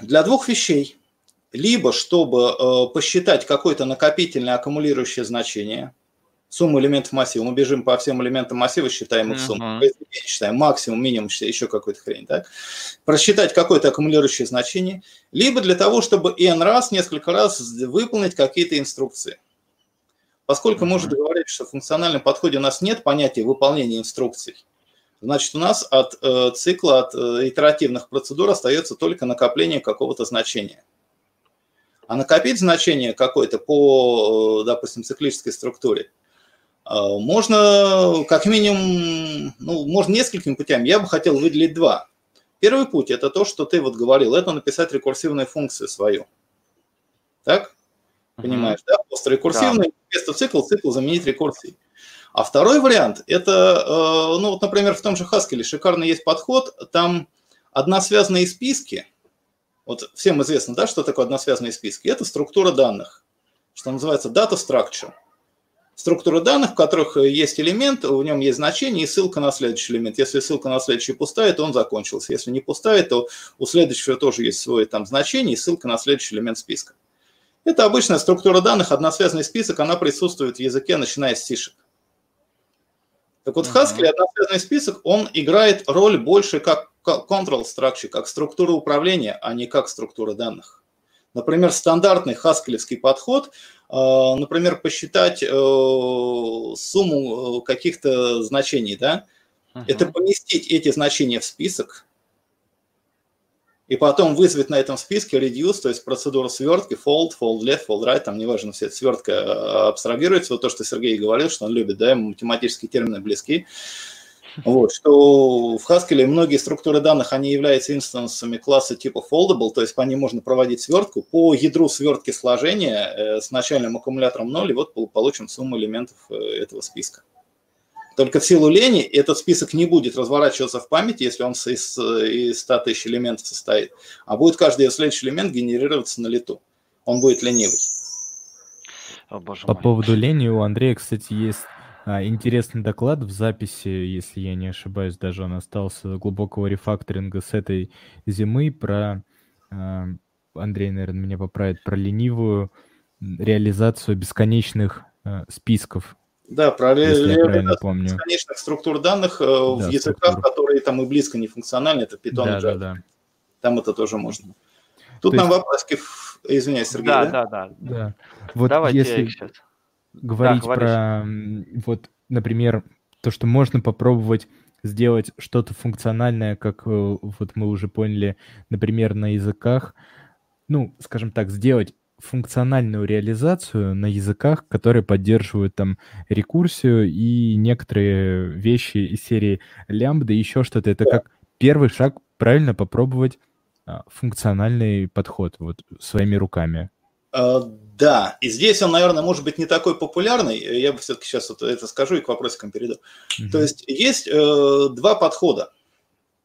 Для двух вещей. Либо чтобы э, посчитать какое-то накопительное аккумулирующее значение – сумму элементов массива. Мы бежим по всем элементам массива, считаем их сумму. Uh-huh. Считаем максимум, минимум, еще какой-то хрень. Так? Просчитать какое-то аккумулирующее значение. Либо для того, чтобы n раз, несколько раз выполнить какие-то инструкции. Поскольку uh-huh. мы уже договорились, что в функциональном подходе у нас нет понятия выполнения инструкций, значит, у нас от э, цикла, от э, итеративных процедур остается только накопление какого-то значения. А накопить значение какое-то по, э, допустим, циклической структуре можно как минимум, ну, можно несколькими путями. Я бы хотел выделить два. Первый путь – это то, что ты вот говорил, это написать рекурсивную функцию свою. Так? Понимаешь, да? Просто рекурсивный, да. вместо цикл, цикл заменить рекурсией. А второй вариант – это, э, ну вот, например, в том же Haskell шикарный есть подход, там односвязанные списки, вот всем известно, да, что такое односвязанные списки, это структура данных, что называется data structure. Структура данных, в которых есть элемент, в нем есть значение и ссылка на следующий элемент. Если ссылка на следующий пустая, то он закончился. Если не пустая, то у следующего тоже есть свое там значение и ссылка на следующий элемент списка. Это обычная структура данных, односвязанный список, она присутствует в языке, начиная с сишек. Так вот, в Haskell односвязанный список, он играет роль больше как control structure, как структура управления, а не как структура данных. Например, стандартный хаскелевский подход, э, например, посчитать э, сумму э, каких-то значений, да, uh-huh. это поместить эти значения в список, и потом вызвать на этом списке reduce, то есть процедуру свертки, fold, fold left, fold right, там неважно, все эта свертка э, абстрагируется, вот то, что Сергей говорил, что он любит, да, математические термины близки, вот, что в Haskell многие структуры данных, они являются инстансами класса типа foldable, то есть по ним можно проводить свертку по ядру свертки сложения э, с начальным аккумулятором 0, и вот получим сумму элементов э, этого списка. Только в силу лени этот список не будет разворачиваться в памяти, если он из, из 100 тысяч элементов состоит, а будет каждый следующий элемент генерироваться на лету. Он будет ленивый. О, боже По мой. поводу лени у Андрея, кстати, есть интересный доклад в записи, если я не ошибаюсь, даже он остался глубокого рефакторинга с этой зимы про, а, Андрей, наверное, меня поправит, про ленивую реализацию бесконечных а, списков да, про реализацию бесконечных структур данных э, да, в языках, структур. которые там и близко не функциональны, это Python да, и Java. Да, да. Там это тоже можно. Тут То нам есть... вопроски, извиняюсь, Сергей, да? Да, да, да. да. Вот Давайте если сейчас. Говорить да, про, вот, например, то, что можно попробовать сделать что-то функциональное, как э, вот мы уже поняли, например, на языках, ну, скажем так, сделать функциональную реализацию на языках, которые поддерживают там рекурсию и некоторые вещи из серии лямбда, еще что-то. Это как первый шаг правильно попробовать а, функциональный подход вот своими руками. Да, и здесь он, наверное, может быть не такой популярный. Я бы все-таки сейчас вот это скажу и к вопросикам перейду. Угу. То есть есть э, два подхода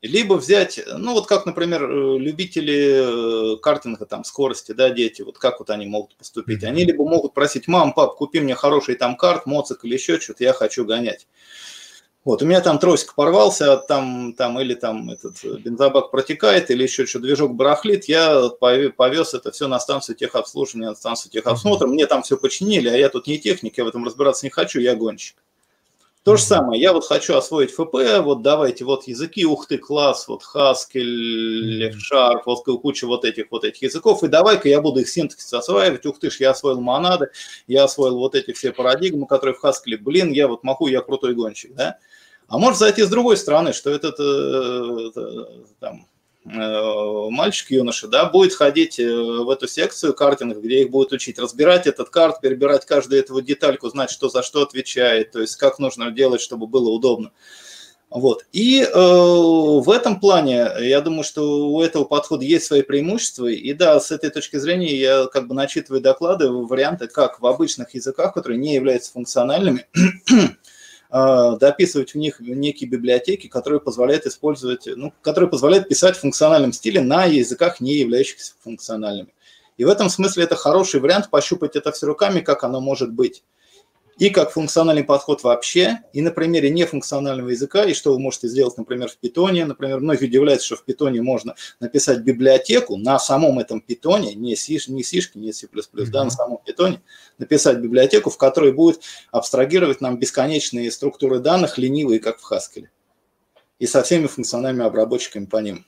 либо взять, ну вот как, например, э, любители э, картинга, там, скорости, да, дети, вот как вот они могут поступить. Они либо могут просить, мам, пап, купи мне хороший там карт, моцик или еще что-то, я хочу гонять. Вот, у меня там тросик порвался, там, там или там этот э, бензобак протекает, или еще что, движок барахлит, я повез это все на станцию техобслуживания, на станцию техосмотра, мне там все починили, а я тут не техник, я в этом разбираться не хочу, я гонщик. То же самое, я вот хочу освоить ФП, вот давайте вот языки, ух ты, класс, вот Haskell, F-Sharp, вот куча вот этих вот этих языков, и давай-ка я буду их синтаксис осваивать, ух ты ж, я освоил монады, я освоил вот эти все парадигмы, которые в Haskell, блин, я вот могу, я крутой гонщик, да? А может зайти с другой стороны, что этот э, там, Э, мальчик, юноша, да, будет ходить э, в эту секцию картинг, где их будут учить разбирать этот карт, перебирать каждую эту детальку, знать, что за что отвечает, то есть как нужно делать, чтобы было удобно. Вот. И э, в этом плане, я думаю, что у этого подхода есть свои преимущества. И да, с этой точки зрения я как бы начитываю доклады, варианты, как в обычных языках, которые не являются функциональными, дописывать в них некие библиотеки, которые позволяют использовать, ну, которые позволяют писать в функциональном стиле на языках, не являющихся функциональными. И в этом смысле это хороший вариант пощупать это все руками, как оно может быть. И как функциональный подход вообще, и на примере нефункционального языка, и что вы можете сделать, например, в питоне. Например, многие удивляются, что в питоне можно написать библиотеку на самом этом питоне, не C, не C, не C++, mm-hmm. да, на самом питоне, написать библиотеку, в которой будет абстрагировать нам бесконечные структуры данных, ленивые, как в Haskell, и со всеми функциональными обработчиками по ним.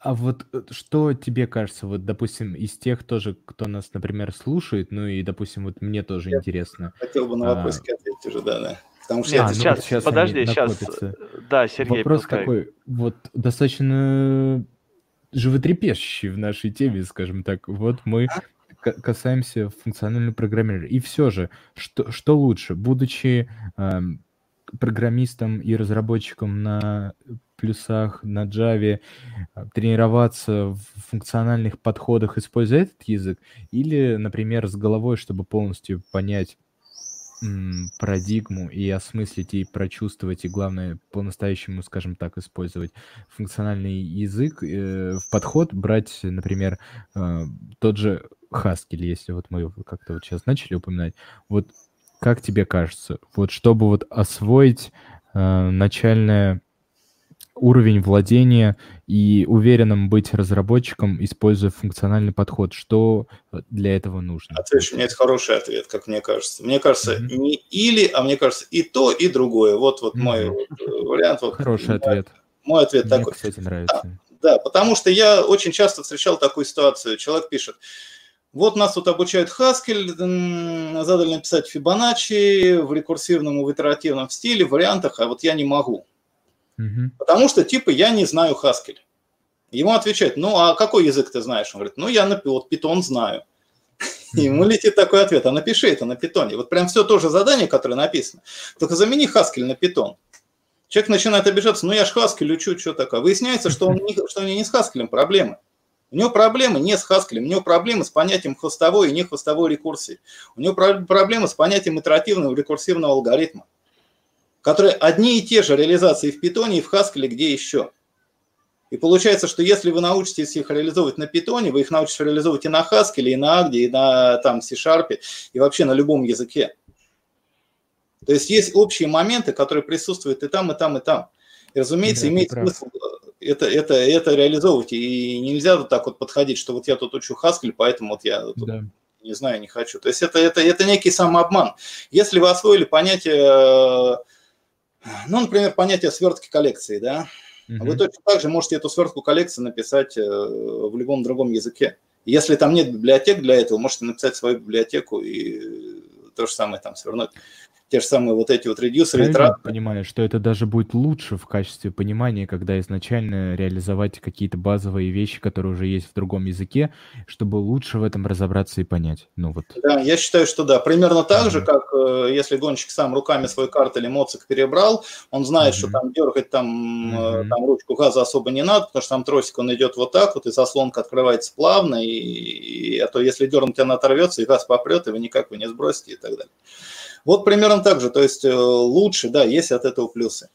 А вот э, что тебе кажется, вот, допустим, из тех тоже, кто нас, например, слушает, ну и, допустим, вот мне тоже я интересно. Хотел бы на вопрос а... ответить уже, да, да. Потому что а, сейчас, сейчас, подожди, сейчас, э, да, Сергей, Вопрос пускай. какой, вот, достаточно животрепещущий в нашей теме, скажем так. Вот мы а? касаемся функционального программирования. И все же, что, что лучше, будучи э, программистом и разработчиком на плюсах, на Java, а, тренироваться в функциональных подходах, используя этот язык, или, например, с головой, чтобы полностью понять м, парадигму и осмыслить и прочувствовать, и главное, по-настоящему, скажем так, использовать функциональный язык, э, в подход брать, например, э, тот же Haskell, если вот мы как-то вот сейчас начали упоминать, вот как тебе кажется, вот чтобы вот освоить э, начальное уровень владения и уверенным быть разработчиком, используя функциональный подход. Что для этого нужно? Отвечу, у меня есть хороший ответ, как мне кажется. Мне кажется, mm-hmm. не или, а мне кажется, и то, и другое. Вот, вот mm-hmm. мой вот, э, вариант. Вот, хороший мой, ответ. Мой ответ мне, такой. кстати, нравится. Да, да, потому что я очень часто встречал такую ситуацию. Человек пишет, вот нас тут обучают Haskell, задали написать Fibonacci в рекурсивном и в итеративном стиле, в вариантах, а вот я не могу. Угу. Потому что, типа, я не знаю Haskell. Ему отвечают, ну, а какой язык ты знаешь? Он говорит, ну, я на вот Python знаю. Mm-hmm. Ему летит такой ответ, а напиши это на питоне. Вот прям все то же задание, которое написано. Только замени Haskell на питон. Человек начинает обижаться, ну я ж Haskell учу, что такое. Выясняется, что, он не, что у него не с Haskell проблемы. У него проблемы не с Haskell, у него проблемы с понятием хвостовой и не хвостовой рекурсии. У него проблемы с понятием итеративного рекурсивного алгоритма которые одни и те же реализации в питоне и в Haskell, где еще. И получается, что если вы научитесь их реализовывать на питоне, вы их научитесь реализовывать и на Haskell, и на Agdi, и на там, C-Sharp, и вообще на любом языке. То есть есть общие моменты, которые присутствуют и там, и там, и там. И, разумеется, да, имеет смысл это, это, это реализовывать. И нельзя вот так вот подходить, что вот я тут учу Haskell, поэтому вот я тут да. не знаю, не хочу. То есть это, это, это некий самообман. Если вы освоили понятие ну, например, понятие свертки коллекции, да. Угу. Вы точно так же можете эту свертку коллекции написать э, в любом другом языке. Если там нет библиотек для этого, можете написать свою библиотеку и то же самое там свернуть те же самые вот эти вот редюсеры. Я понимаю, что это даже будет лучше в качестве понимания, когда изначально реализовать какие-то базовые вещи, которые уже есть в другом языке, чтобы лучше в этом разобраться и понять. Ну вот. Да, я считаю, что да. Примерно так ага. же, как э, если гонщик сам руками свой карт или моцик перебрал, он знает, ага. что там дергать там, ага. там ручку газа особо не надо, потому что там тросик, он идет вот так вот, и заслонка открывается плавно, и, и а то если дернуть, она оторвется, и газ попрет, и вы никак его не сбросите и так далее. Вот примерно так же, то есть э, лучше, да, есть от этого плюсы.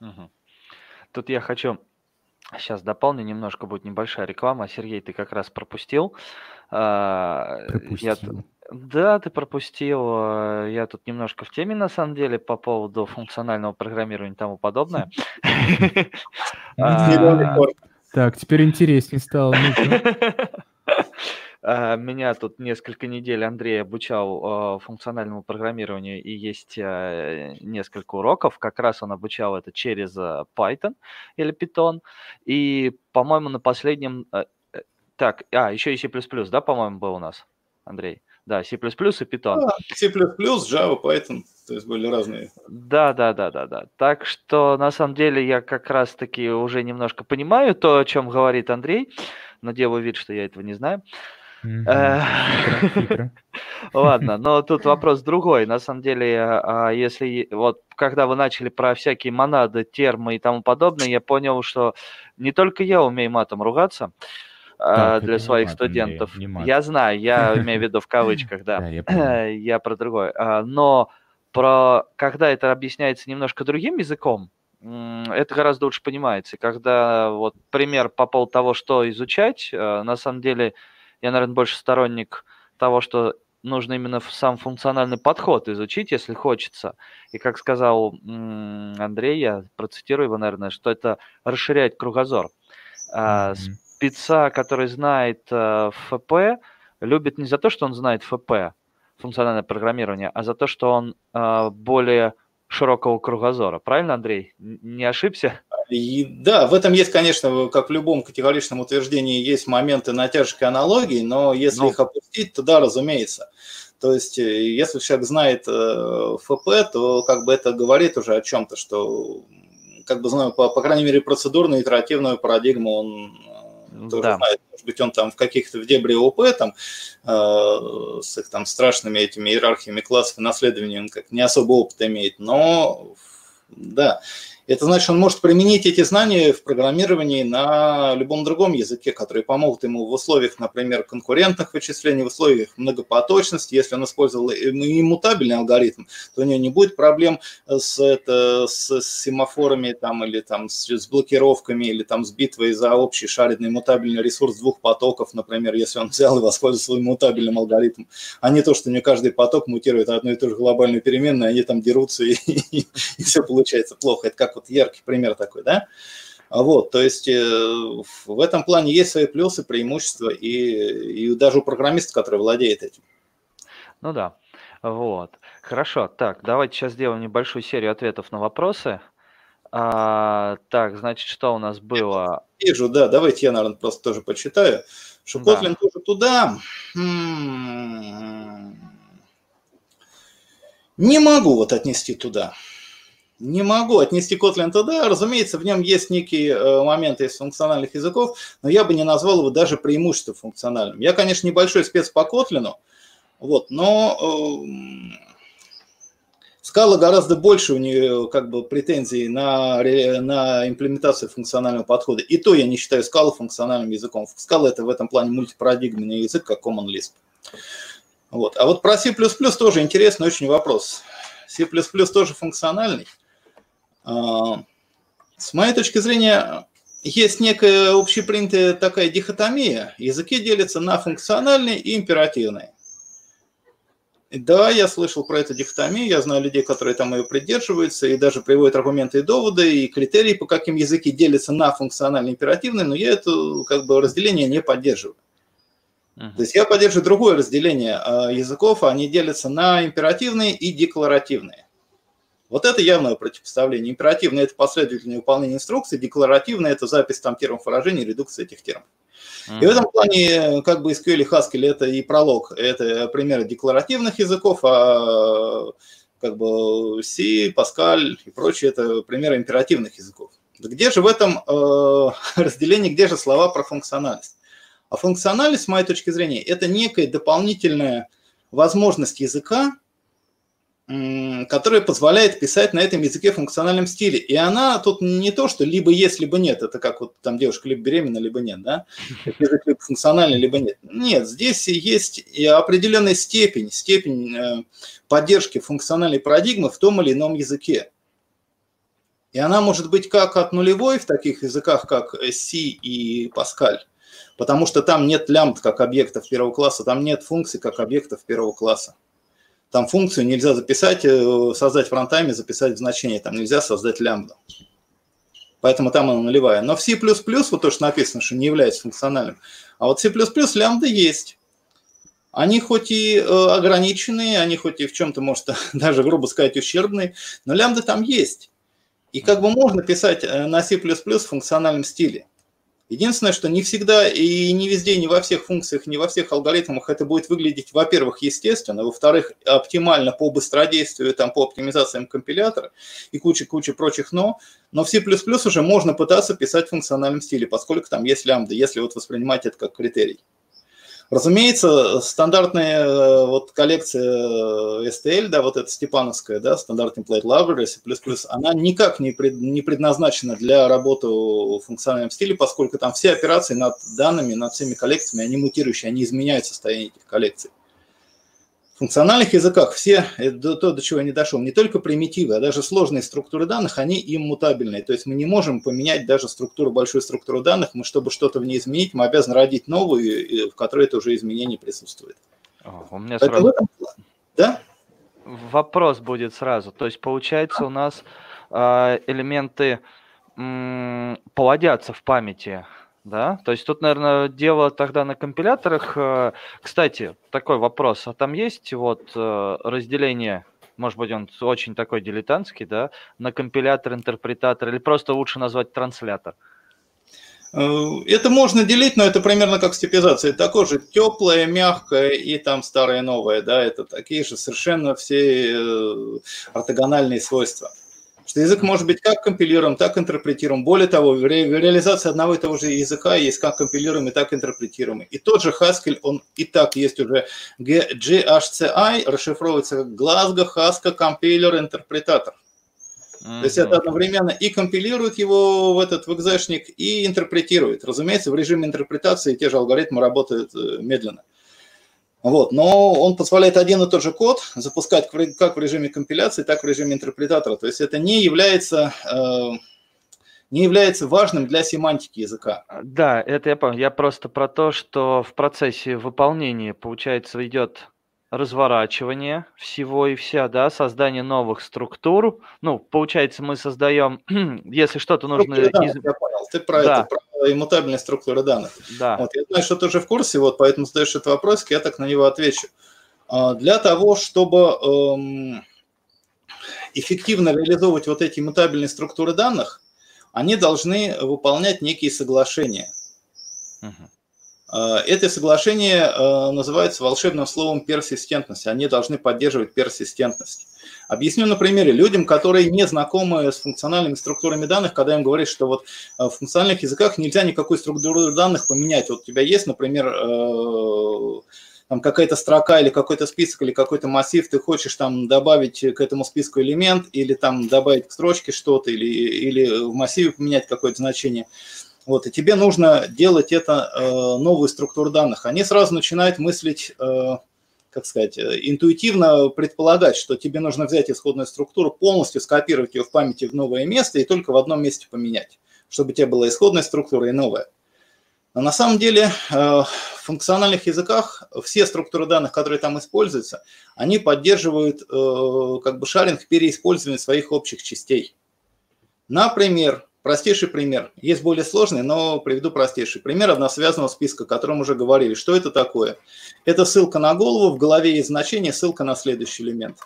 Угу. Тут я хочу сейчас дополню, немножко будет небольшая реклама. Сергей, ты как раз пропустил. А, пропустил. Я, да, ты пропустил. А, я тут немножко в теме, на самом деле, по поводу функционального программирования и тому подобное. А, так, теперь интереснее стало. А, меня тут несколько недель Андрей обучал а, функциональному программированию, и есть а, несколько уроков. Как раз он обучал это через Python или Python. И, по-моему, на последнем... Э, так, а, еще и C++, да, по-моему, был у нас, Андрей? Да, C++ и Python. C++, Java, Python, то есть были разные. Да, да, да, да, да. Так что на самом деле я как раз-таки уже немножко понимаю то, о чем говорит Андрей, но делаю вид, что я этого не знаю. ладно, но тут вопрос другой. На самом деле, а, если вот когда вы начали про всякие монады, термы и тому подобное, я понял, что не только я умею матом ругаться а, для своих студентов. Я знаю, я имею в виду в кавычках, да. Я про другое. А, но про когда это объясняется немножко другим языком, это гораздо лучше понимается. Когда вот пример по поводу того, что изучать, на самом деле я, наверное, больше сторонник того, что нужно именно сам функциональный подход изучить, если хочется. И как сказал Андрей, я процитирую его, наверное, что это расширяет кругозор. Mm-hmm. Спеца, который знает э, ФП, любит не за то, что он знает ФП, функциональное программирование, а за то, что он э, более широкого кругозора. Правильно, Андрей? Не ошибся? И, да, в этом есть, конечно, как в любом категоричном утверждении, есть моменты натяжек и аналогий, но если ну. их опустить, то да, разумеется. То есть, э, если человек знает э, ФП, то как бы это говорит уже о чем-то, что, как бы знаю, по, по крайней мере, процедурную итеративную парадигму он э, тоже да. знает. Может быть, он там в каких-то в дебри ОП там э, с их там страшными этими иерархиями классов и наследованием как не особо опыт имеет, но да. Это значит, он может применить эти знания в программировании на любом другом языке, которые помогут ему в условиях, например, конкурентных вычислений, в условиях многопоточности. Если он использовал иммутабельный алгоритм, то у него не будет проблем с, это, с семафорами там, или там, с, с блокировками, или там, с битвой за общий шаренный иммутабельный ресурс двух потоков, например, если он взял и воспользовался иммутабельным алгоритмом, а не то, что не каждый поток мутирует одну и ту же глобальную переменную, они там дерутся, и все получается плохо. Это как вот яркий пример такой, да. А вот, то есть э, в этом плане есть свои плюсы, преимущества, и, и даже у программиста, который владеет этим. Ну да, вот. Хорошо, так, давайте сейчас сделаем небольшую серию ответов на вопросы. А, так, значит, что у нас было? Вижу, да, давайте я, наверное, просто тоже почитаю. Что да. Тоже туда. М-м-м. Не могу вот отнести туда. Не могу отнести Kotlin туда. Разумеется, в нем есть некие э, моменты из функциональных языков, но я бы не назвал его даже преимуществом функциональным. Я, конечно, небольшой спец по Kotlin, вот, но э, Скала гораздо больше у нее как бы претензий на, на имплементацию функционального подхода. И то я не считаю скалу функциональным языком. Скала это в этом плане мультипарадигменный язык, как Common Lisp. Вот. А вот про C++ тоже интересный очень вопрос. C++ тоже функциональный. А, с моей точки зрения, есть некая общепринятая такая дихотомия. Языки делятся на функциональные и императивные. Да, я слышал про эту дихотомию, я знаю людей, которые там ее придерживаются, и даже приводят аргументы и доводы, и критерии, по каким языки делятся на функциональные и императивные, но я это как бы разделение не поддерживаю. Uh-huh. То есть я поддерживаю другое разделение а, языков, они делятся на императивные и декларативные. Вот это явное противопоставление. Императивное – это последовательное выполнение инструкций, декларативное – это запись там термов выражений, редукция этих термов. Mm-hmm. И в этом плане как бы SQL и Haskell – это и пролог, это примеры декларативных языков, а как бы C, Pascal и прочее – это примеры императивных языков. Где же в этом э, разделении, где же слова про функциональность? А функциональность, с моей точки зрения, это некая дополнительная возможность языка которая позволяет писать на этом языке в функциональном стиле. И она тут не то, что либо есть, либо нет. Это как вот там девушка либо беременна, либо нет, да? Язык либо функциональный, либо нет. Нет, здесь есть и определенная степень, степень э, поддержки функциональной парадигмы в том или ином языке. И она может быть как от нулевой в таких языках, как C и Pascal, потому что там нет лямбд как объектов первого класса, там нет функций как объектов первого класса. Там функцию нельзя записать, э, создать в фронтайме, записать значение. Там нельзя создать лямбду. Поэтому там она нулевая. Но в C++, вот то, что написано, что не является функциональным, а вот C++ лямбда есть. Они хоть и э, ограниченные, они хоть и в чем-то, может, даже, грубо сказать, ущербные, но лямбда там есть. И как бы можно писать э, на C++ в функциональном стиле. Единственное, что не всегда и не везде, не во всех функциях, не во всех алгоритмах это будет выглядеть, во-первых, естественно, во-вторых, оптимально по быстродействию, там, по оптимизациям компилятора и куча-куча прочих «но». Но в C++ уже можно пытаться писать в функциональном стиле, поскольку там есть лямбда, если вот воспринимать это как критерий. Разумеется, стандартная э, вот коллекция э, STL, да, вот эта степановская, да, стандарт Template Library, C++, она никак не, пред, не предназначена для работы в функциональном стиле, поскольку там все операции над данными, над всеми коллекциями, они мутирующие, они изменяют состояние этих коллекций функциональных языках все, это то, до чего я не дошел, не только примитивы, а даже сложные структуры данных, они иммутабельные. То есть мы не можем поменять даже структуру, большую структуру данных, мы, чтобы что-то в ней изменить, мы обязаны родить новую, в которой это уже изменение присутствует. О, у меня сразу... Этом... Да? Вопрос будет сразу. То есть, получается, у нас э, элементы плодятся в памяти, да? То есть тут, наверное, дело тогда на компиляторах. Э, кстати, такой вопрос. А там есть вот э, разделение может быть, он очень такой дилетантский, да, на компилятор, интерпретатор, или просто лучше назвать транслятор? Э, это можно делить, но это примерно как степизация. Такое же теплое, мягкое и там старое, новое. Да, это такие же совершенно все ортогональные свойства. Что язык может быть как компилируем, так интерпретируем. Более того, в, ре, в реализации одного и того же языка есть как компилируемый, так интерпретируемый. И тот же Haskell, он и так есть уже GHCI, расшифровывается как Glasgow Haskell Compiler Интерпретатор. То есть это одновременно и компилирует его в этот в экзешник, и интерпретирует. Разумеется, в режиме интерпретации те же алгоритмы работают э, медленно. Вот, но он позволяет один и тот же код запускать как в режиме компиляции, так и в режиме интерпретатора. То есть это не является, э, не является важным для семантики языка. Да, это я понял. Я просто про то, что в процессе выполнения, получается, идет разворачивание всего и вся, да, создание новых структур. Ну, получается, мы создаем, если что-то нужно... Данных, из... Я понял, ты про да. это, про иммутабельные структуры данных. Да. Вот, я знаю, что ты уже в курсе, вот, поэтому задаешь этот вопрос, я так на него отвечу. А, для того, чтобы эм, эффективно реализовывать вот эти иммутабельные структуры данных, они должны выполнять некие соглашения. Uh-huh. Э, это соглашение э, называется волшебным словом персистентность. Они должны поддерживать персистентность. Объясню на примере. Людям, которые не знакомы с функциональными структурами данных, когда им говорят, что вот э, в функциональных языках нельзя никакую структуру данных поменять. Вот у тебя есть, например, там какая-то строка или какой-то список или какой-то массив, ты хочешь там добавить к этому списку элемент или там добавить к строчке что-то или, или в массиве поменять какое-то значение – вот, и тебе нужно делать это э, новую структуру данных. Они сразу начинают мыслить, э, как сказать, э, интуитивно предполагать, что тебе нужно взять исходную структуру, полностью скопировать ее в памяти в новое место и только в одном месте поменять, чтобы у тебя была исходная структура и новая. Но на самом деле э, в функциональных языках все структуры данных, которые там используются, они поддерживают э, как бы шаринг переиспользования своих общих частей. Например, Простейший пример. Есть более сложный, но приведу простейший. Пример односвязанного списка, о котором уже говорили. Что это такое? Это ссылка на голову, в голове есть значение, ссылка на следующий элемент.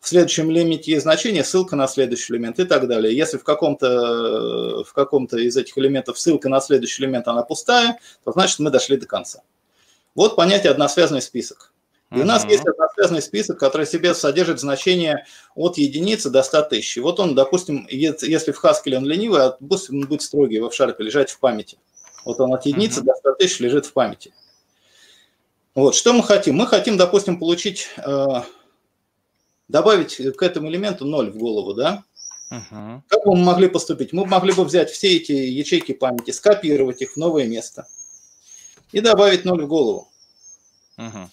В следующем элементе есть значение, ссылка на следующий элемент и так далее. Если в каком-то в каком из этих элементов ссылка на следующий элемент, она пустая, то значит мы дошли до конца. Вот понятие односвязанный список. И у нас есть односвязанный список, который в себе содержит значение от единицы до 100 тысяч. И вот он, допустим, если в Haskell он ленивый, а пусть он будет строгий, в Sharp лежать в памяти. Вот он от единицы до 100 тысяч лежит в памяти. Вот, что мы хотим? Мы хотим, допустим, получить, э, добавить к этому элементу 0 в голову, да? Uh-huh. Как бы мы могли поступить? Мы могли бы взять все эти ячейки памяти, скопировать их в новое место и добавить 0 в голову. Uh-huh.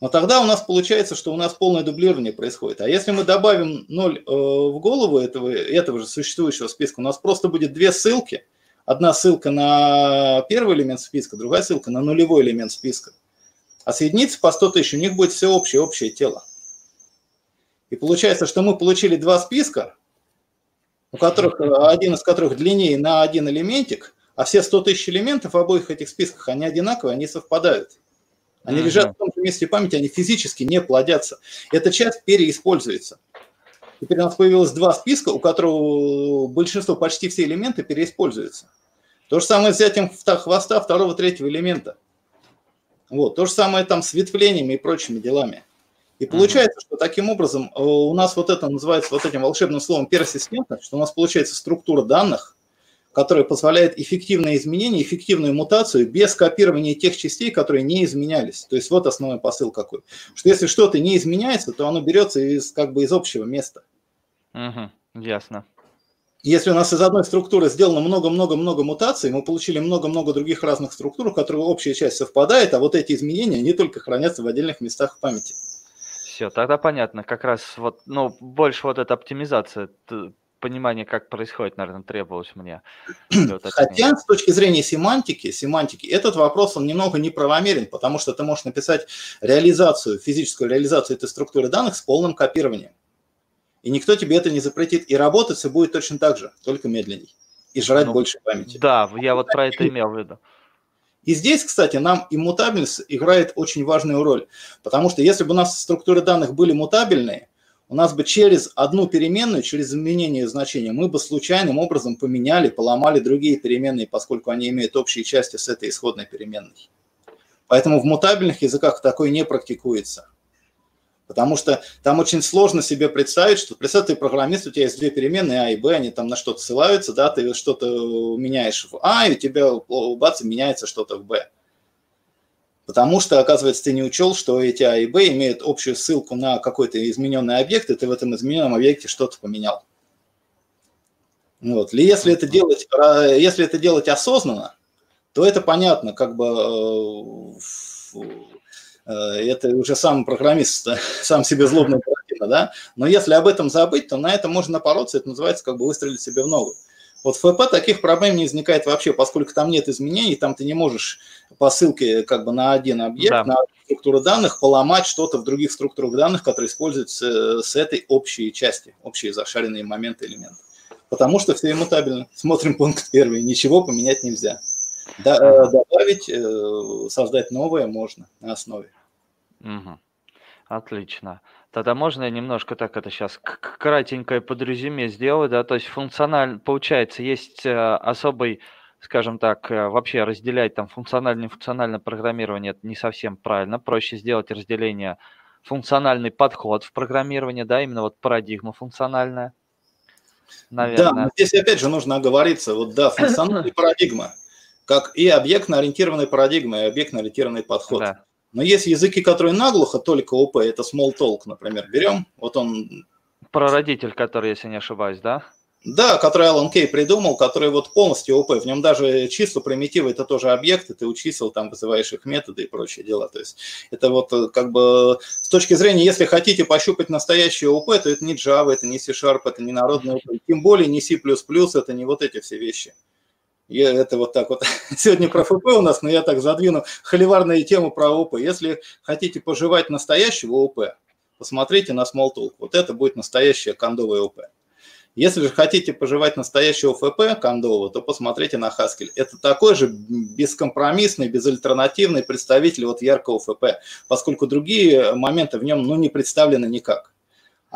Но тогда у нас получается, что у нас полное дублирование происходит. А если мы добавим 0 э, в голову этого, этого же существующего списка, у нас просто будет две ссылки. Одна ссылка на первый элемент списка, другая ссылка на нулевой элемент списка. А соединиться по 100 тысяч у них будет все общее, общее тело. И получается, что мы получили два списка, у которых, один из которых длиннее на один элементик, а все 100 тысяч элементов в обоих этих списках, они одинаковые, они совпадают. Они uh-huh. лежат в том же месте памяти, они физически не плодятся. Эта часть переиспользуется. Теперь у нас появилось два списка, у которого большинство, почти все элементы переиспользуются. То же самое с взятием хвоста второго, третьего элемента. Вот. То же самое там с ветвлениями и прочими делами. И получается, что таким образом э, у нас вот это называется вот этим волшебным словом персистентность, что у нас получается структура данных, которая позволяет эффективное изменение, эффективную мутацию без копирования тех частей, которые не изменялись. То есть вот основной посыл какой. Что если что-то не изменяется, то оно берется из, как бы из общего места. Угу, ясно. Если у нас из одной структуры сделано много-много-много мутаций, мы получили много-много других разных структур, у которых общая часть совпадает, а вот эти изменения, они только хранятся в отдельных местах в памяти. Все, тогда понятно. Как раз вот, ну, больше вот эта оптимизация понимание, как происходит, наверное, требовалось мне. Хотя с точки зрения семантики, семантики, этот вопрос, он немного неправомерен, потому что ты можешь написать реализацию, физическую реализацию этой структуры данных с полным копированием. И никто тебе это не запретит. И работать все будет точно так же, только медленней. И жрать ну, больше памяти. Да, я вот про это имел в виду. И здесь, кстати, нам иммутабельность играет очень важную роль, потому что если бы у нас структуры данных были мутабельные, у нас бы через одну переменную, через изменение значения, мы бы случайным образом поменяли, поломали другие переменные, поскольку они имеют общие части с этой исходной переменной. Поэтому в мутабельных языках такое не практикуется. Потому что там очень сложно себе представить, что, представь, ты программист, у тебя есть две переменные А и Б, они там на что-то ссылаются, да, ты что-то меняешь в А, и у тебя, бац, меняется что-то в Б. Потому что, оказывается, ты не учел, что эти А и Б имеют общую ссылку на какой-то измененный объект, и ты в этом измененном объекте что-то поменял. Вот. Если это делать, если это делать осознанно, то это понятно, как бы э, э, это уже сам программист сам себе злобно противно, да. Но если об этом забыть, то на это можно напороться, это называется как бы выстрелить себе в ногу. Вот в ФП таких проблем не возникает вообще, поскольку там нет изменений, там ты не можешь по ссылке как бы на один объект, да. на структуру данных поломать что-то в других структурах данных, которые используются с этой общей части, общие зашаренные моменты элементы. Потому что все иммутабельно. Смотрим пункт первый. Ничего поменять нельзя. Э, добавить, э, создать новое можно на основе. Угу. Отлично. Тогда можно я немножко так это сейчас кратенькое подрезюме сделаю, да, то есть функционально, получается, есть э, особый, скажем так, э, вообще разделять там функциональное и функциональное программирование, это не совсем правильно, проще сделать разделение функциональный подход в программировании, да, именно вот парадигма функциональная. Наверное. Да, но здесь опять же нужно оговориться, вот да, функциональная парадигма, как и объектно-ориентированная парадигма, и объектно-ориентированный подход. Да. Но есть языки, которые наглухо только ОП, это Smalltalk, например, берем, вот он... Прародитель, который, если не ошибаюсь, да? Да, который Алан Кей придумал, который вот полностью ОП, в нем даже числа, примитивы, это тоже объекты, ты у чисел там вызываешь их методы и прочие дела. То есть это вот э, как бы с точки зрения, если хотите пощупать настоящее ОП, то это не Java, это не C-Sharp, это не народный ОП, тем более не C++, это не вот эти все вещи. Я это вот так вот сегодня про ФП у нас, но я так задвину холиварную тему про ОП. Если хотите пожевать настоящего ОП, посмотрите на Smalltalk. Вот это будет настоящее кондовое ОП. Если же хотите пожевать настоящего ФП кондового, то посмотрите на Haskell. Это такой же бескомпромиссный, безальтернативный представитель вот яркого ФП, поскольку другие моменты в нем ну, не представлены никак.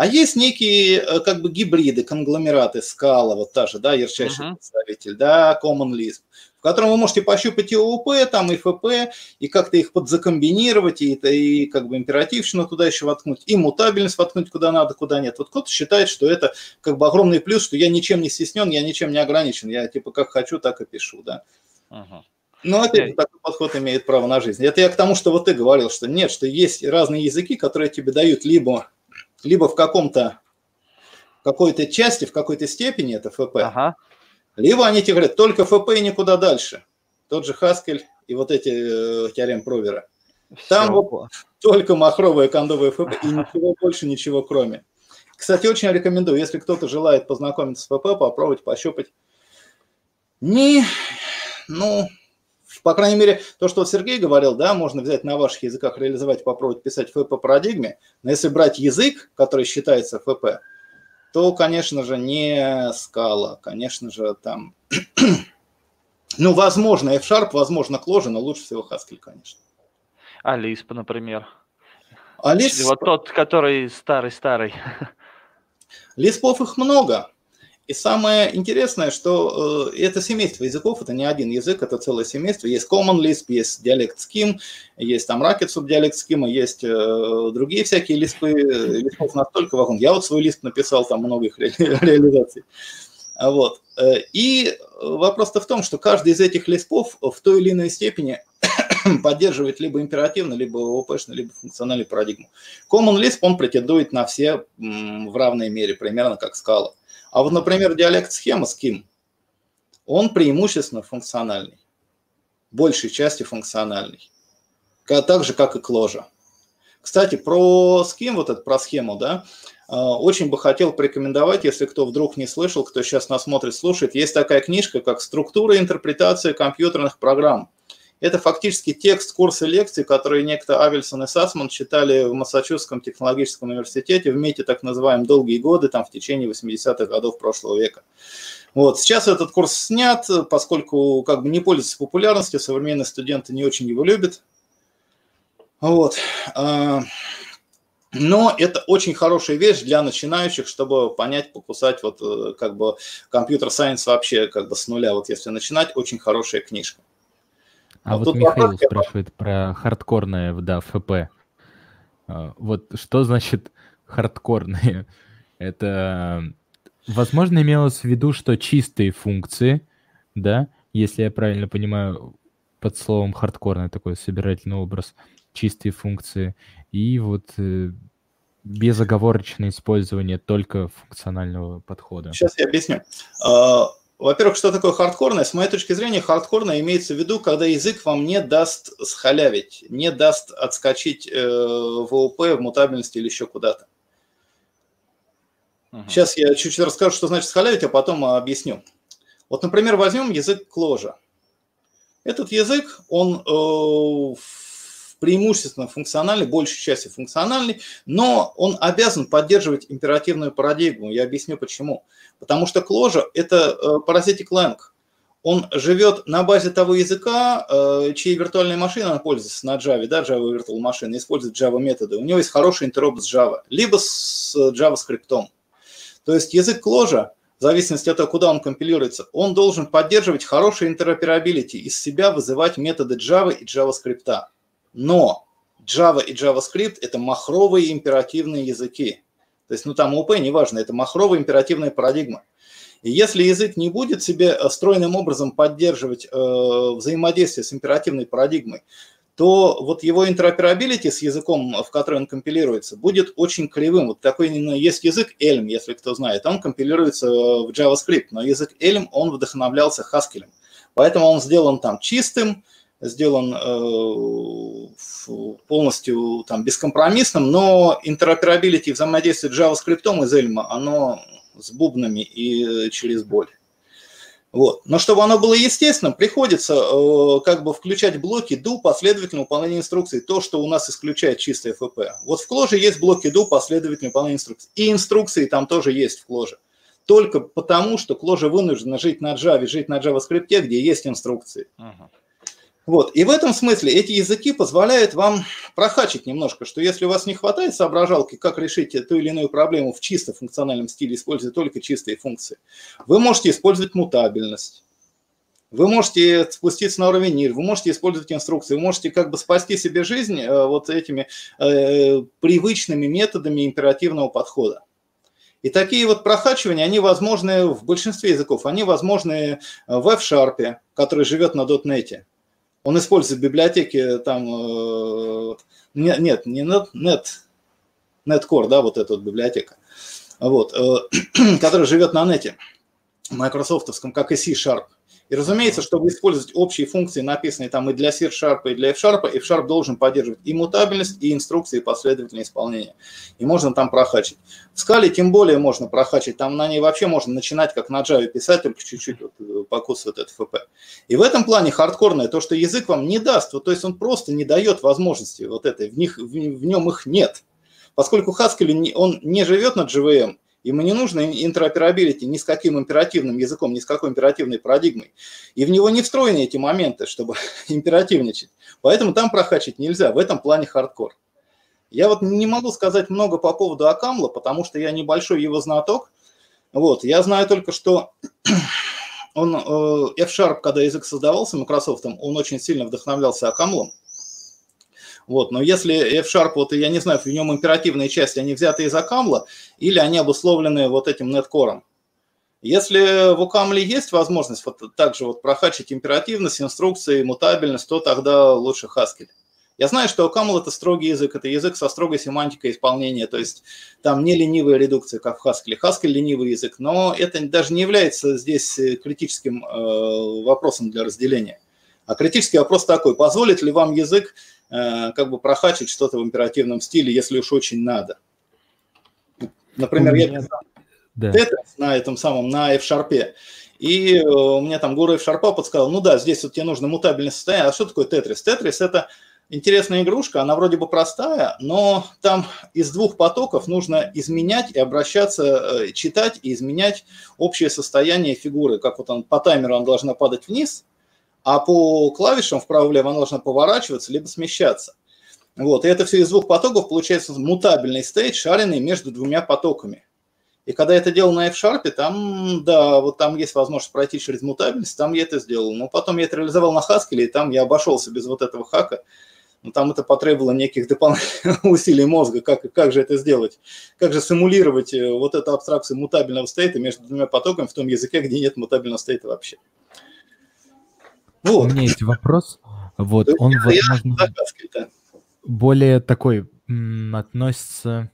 А есть некие э, как бы гибриды, конгломераты, скала, вот та же, да, ярчайший uh-huh. представитель, да, Common Lisp, в котором вы можете пощупать и ООП, там и ФП, и как-то их подзакомбинировать, и, и как бы императивщину туда еще воткнуть, и мутабельность воткнуть куда надо, куда нет. Вот кто-то считает, что это как бы огромный плюс, что я ничем не стеснен, я ничем не ограничен, я типа как хочу, так и пишу, да. Uh-huh. Но опять такой подход имеет право на жизнь. Это я к тому, что вот ты говорил, что нет, что есть разные языки, которые тебе дают либо либо в каком-то какой-то части, в какой-то степени это ФП, ага. либо они тебе говорят только ФП и никуда дальше. Тот же Хаскель и вот эти э, теорем Провера. Там вот только махровые кондовые ФП и ничего больше, ничего кроме. Кстати, очень рекомендую, если кто-то желает познакомиться с ФП, попробовать пощупать. Не, ну, по крайней мере, то, что Сергей говорил, да, можно взять на ваших языках, реализовать, попробовать писать ФП парадигме, но если брать язык, который считается ФП, то, конечно же, не скала, конечно же, там, ну, возможно, F-Sharp, возможно, Clojure, но лучше всего Haskell, конечно. А Lisp, например? А Lisp... Вот тот, который старый-старый. Лиспов их много. И самое интересное, что э, это семейство языков, это не один язык, это целое семейство. Есть Common Lisp, есть диалект Scheme, есть там Racket субдиалект Scheme, есть э, другие всякие лиспы. Лиспов настолько вагон. Я вот свой лист написал, там много их ре- реализаций. Вот. Э, и вопрос-то в том, что каждый из этих лиспов в той или иной степени поддерживает либо императивно, либо ОПшную, либо функциональную парадигму. Common Lisp, он претендует на все в равной мере, примерно как скала. А вот, например, диалект схема с Ким, он преимущественно функциональный, большей части функциональный, так же, как и кложа. Кстати, про схему, вот это, про схему, да, очень бы хотел порекомендовать, если кто вдруг не слышал, кто сейчас нас смотрит, слушает, есть такая книжка, как «Структура и интерпретация компьютерных программ». Это фактически текст курса лекций, который некто Авельсон и Сасман читали в Массачусетском технологическом университете в МИТе, так называемом, долгие годы, там в течение 80-х годов прошлого века. Вот. Сейчас этот курс снят, поскольку как бы не пользуется популярностью, современные студенты не очень его любят. Вот. А, но это очень хорошая вещь для начинающих, чтобы понять, покусать вот э, как бы компьютер-сайенс вообще как бы с нуля. Вот если начинать, очень хорошая книжка. А вот, вот Михаил вопрос, спрашивает про хардкорное, да, ФП. А, вот что значит хардкорные? Это, возможно, имелось в виду, что чистые функции, да, если я правильно понимаю, под словом хардкорный такой собирательный образ, чистые функции, и вот э, безоговорочное использование только функционального подхода. Сейчас я объясню. Во-первых, что такое хардкорное? С моей точки зрения, хардкорное имеется в виду, когда язык вам не даст схалявить, не даст отскочить э, в ООП, в мутабельности или еще куда-то. Uh-huh. Сейчас я чуть-чуть расскажу, что значит схалявить, а потом объясню. Вот, например, возьмем язык кложа. Этот язык, он э, преимущественно функциональный, большей части функциональный, но он обязан поддерживать императивную парадигму. Я объясню почему. Потому что Clojure – это э, паразитик Lang. Он живет на базе того языка, э, чьей виртуальной машиной он пользуется на Java, да, Java Virtual Machine, использует Java методы. У него есть хороший интероп с Java, либо с JavaScript. То есть язык Clojure в зависимости от того, куда он компилируется, он должен поддерживать хороший интероперабилити, из себя вызывать методы Java и JavaScript. Но Java и JavaScript – это махровые императивные языки. То есть, ну там ОП, неважно, это махровая императивная парадигма. И если язык не будет себе э, стройным образом поддерживать э, взаимодействие с императивной парадигмой, то вот его интероперабилити с языком, в который он компилируется, будет очень кривым. Вот такой ну, есть язык Elm, если кто знает, он компилируется э, в JavaScript, но язык Elm, он вдохновлялся Haskell. Поэтому он сделан там чистым, сделан э, полностью там бескомпромиссным, но интероперабилити взаимодействия JavaScript из Elm, оно с бубнами и через боль. Вот. Но чтобы оно было естественным, приходится э, как бы включать блоки do последовательного выполнения инструкций, то, что у нас исключает чистое FP. Вот в кложе есть блоки do последовательного выполнения инструкций. И инструкции там тоже есть в кложе. Только потому, что кложе вынуждена жить на Java, жить на JavaScript, где есть инструкции. Uh-huh. Вот. И в этом смысле эти языки позволяют вам прохачить немножко, что если у вас не хватает соображалки, как решить ту или иную проблему в чисто функциональном стиле, используя только чистые функции, вы можете использовать мутабельность. Вы можете спуститься на уровень NIR, вы можете использовать инструкции, вы можете как бы спасти себе жизнь э, вот этими э, привычными методами императивного подхода. И такие вот прохачивания, они возможны в большинстве языков. Они возможны в F-Sharp, который живет на .NET. Он использует библиотеки там, э, нет, не Net, Net, NetCore, да, вот эта вот библиотека, вот, э, которая живет на нете, майкрософтовском, как и C-Sharp. И разумеется, чтобы использовать общие функции, написанные там и для C-Sharp, и для F-Sharp, F-Sharp должен поддерживать и мутабельность, и инструкции, и последовательное исполнение. И можно там прохачить. В скале тем более можно прохачить. Там на ней вообще можно начинать, как на Java писать, только чуть-чуть вот, э, покусывать этот FP. И в этом плане хардкорное то, что язык вам не даст, вот, то есть он просто не дает возможности вот этой, в, них, в, в нем их нет. Поскольку Haskell, он не живет на JVM, Ему не нужно интероперабилити ни с каким императивным языком, ни с какой императивной парадигмой. И в него не встроены эти моменты, чтобы императивничать. Поэтому там прокачать нельзя. В этом плане хардкор. Я вот не могу сказать много по поводу Акамла, потому что я небольшой его знаток. Вот, я знаю только, что он, э, F-Sharp, когда язык создавался Microsoft, он очень сильно вдохновлялся Акамлом. Вот, но если F-Sharp, вот я не знаю, в нем императивные части, они взяты из Акамла или они обусловлены вот этим неткором. Если в Акамле есть возможность вот также вот прохачить императивность, инструкции, мутабельность, то тогда лучше Haskell. Я знаю, что Акамл это строгий язык, это язык со строгой семантикой исполнения, то есть там не ленивая редукция, как в Haskell. Haskell ленивый язык, но это даже не является здесь критическим э, вопросом для разделения. А критический вопрос такой, позволит ли вам язык э, как бы прохачить что-то в императивном стиле, если уж очень надо. Например, я писал да. Тетрис на этом самом, на F-Sharp, и э, у меня там гуру F-Sharp подсказал, ну да, здесь вот тебе нужно мутабельное состояние. А что такое Тетрис? Тетрис – это интересная игрушка, она вроде бы простая, но там из двух потоков нужно изменять и обращаться, э, читать и изменять общее состояние фигуры. Как вот он по таймеру она должна падать вниз, а по клавишам вправо-влево должна поворачиваться либо смещаться. Вот, и это все из двух потоков получается мутабельный стейт, шаренный между двумя потоками. И когда я это делал на F-Sharp, там, да, вот там есть возможность пройти через мутабельность, там я это сделал. Но потом я это реализовал на Haskell, и там я обошелся без вот этого хака но там это потребовало неких дополнительных усилий мозга, как, как же это сделать, как же симулировать э, вот эту абстракцию мутабельного стейта между двумя потоками в том языке, где нет мутабельного стейта вообще. Вот. У меня есть вопрос. Вот, он, я, возможно, более такой м, относится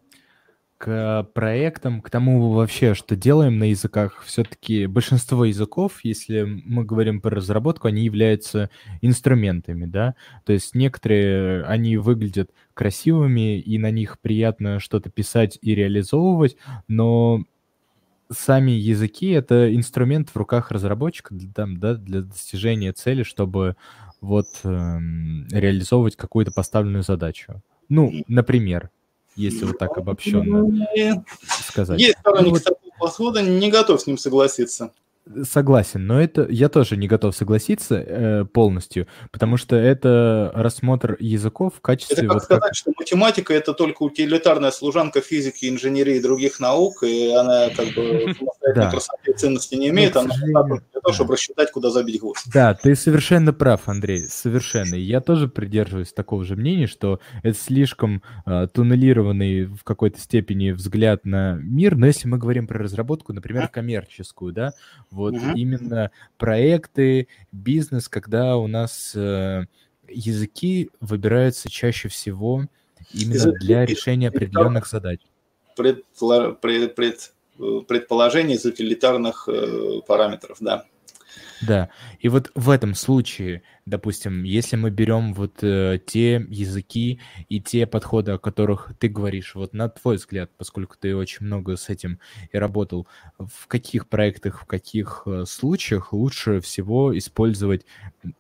к проектам, к тому вообще, что делаем на языках, все-таки большинство языков, если мы говорим про разработку, они являются инструментами, да, то есть некоторые, они выглядят красивыми, и на них приятно что-то писать и реализовывать, но сами языки — это инструмент в руках разработчика для, там, да, для достижения цели, чтобы вот эм, реализовывать какую-то поставленную задачу. Ну, например, если вот так обобщенно сказать. Есть сторонники ну, вот... такого подхода, не готов с ним согласиться. Согласен, но это я тоже не готов согласиться э, полностью, потому что это рассмотр языков в качестве... Это как вот сказать, как... что математика это только утилитарная служанка физики, инженерии и других наук, и она как бы самостоятельной красоты и ценности не имеет, она для того, чтобы рассчитать, куда забить гвоздь. Да, ты совершенно прав, Андрей, совершенно. Я тоже придерживаюсь такого же мнения, что это слишком э, туннелированный в какой-то степени взгляд на мир, но если мы говорим про разработку, например, коммерческую, да, вот угу. именно проекты, бизнес, когда у нас э, языки выбираются чаще всего именно языки, для решения определенных задач. Пред, пред, пред, предположений из утилитарных э, параметров, да. Да, и вот в этом случае, допустим, если мы берем вот э, те языки и те подходы, о которых ты говоришь, вот на твой взгляд, поскольку ты очень много с этим и работал, в каких проектах, в каких э, случаях лучше всего использовать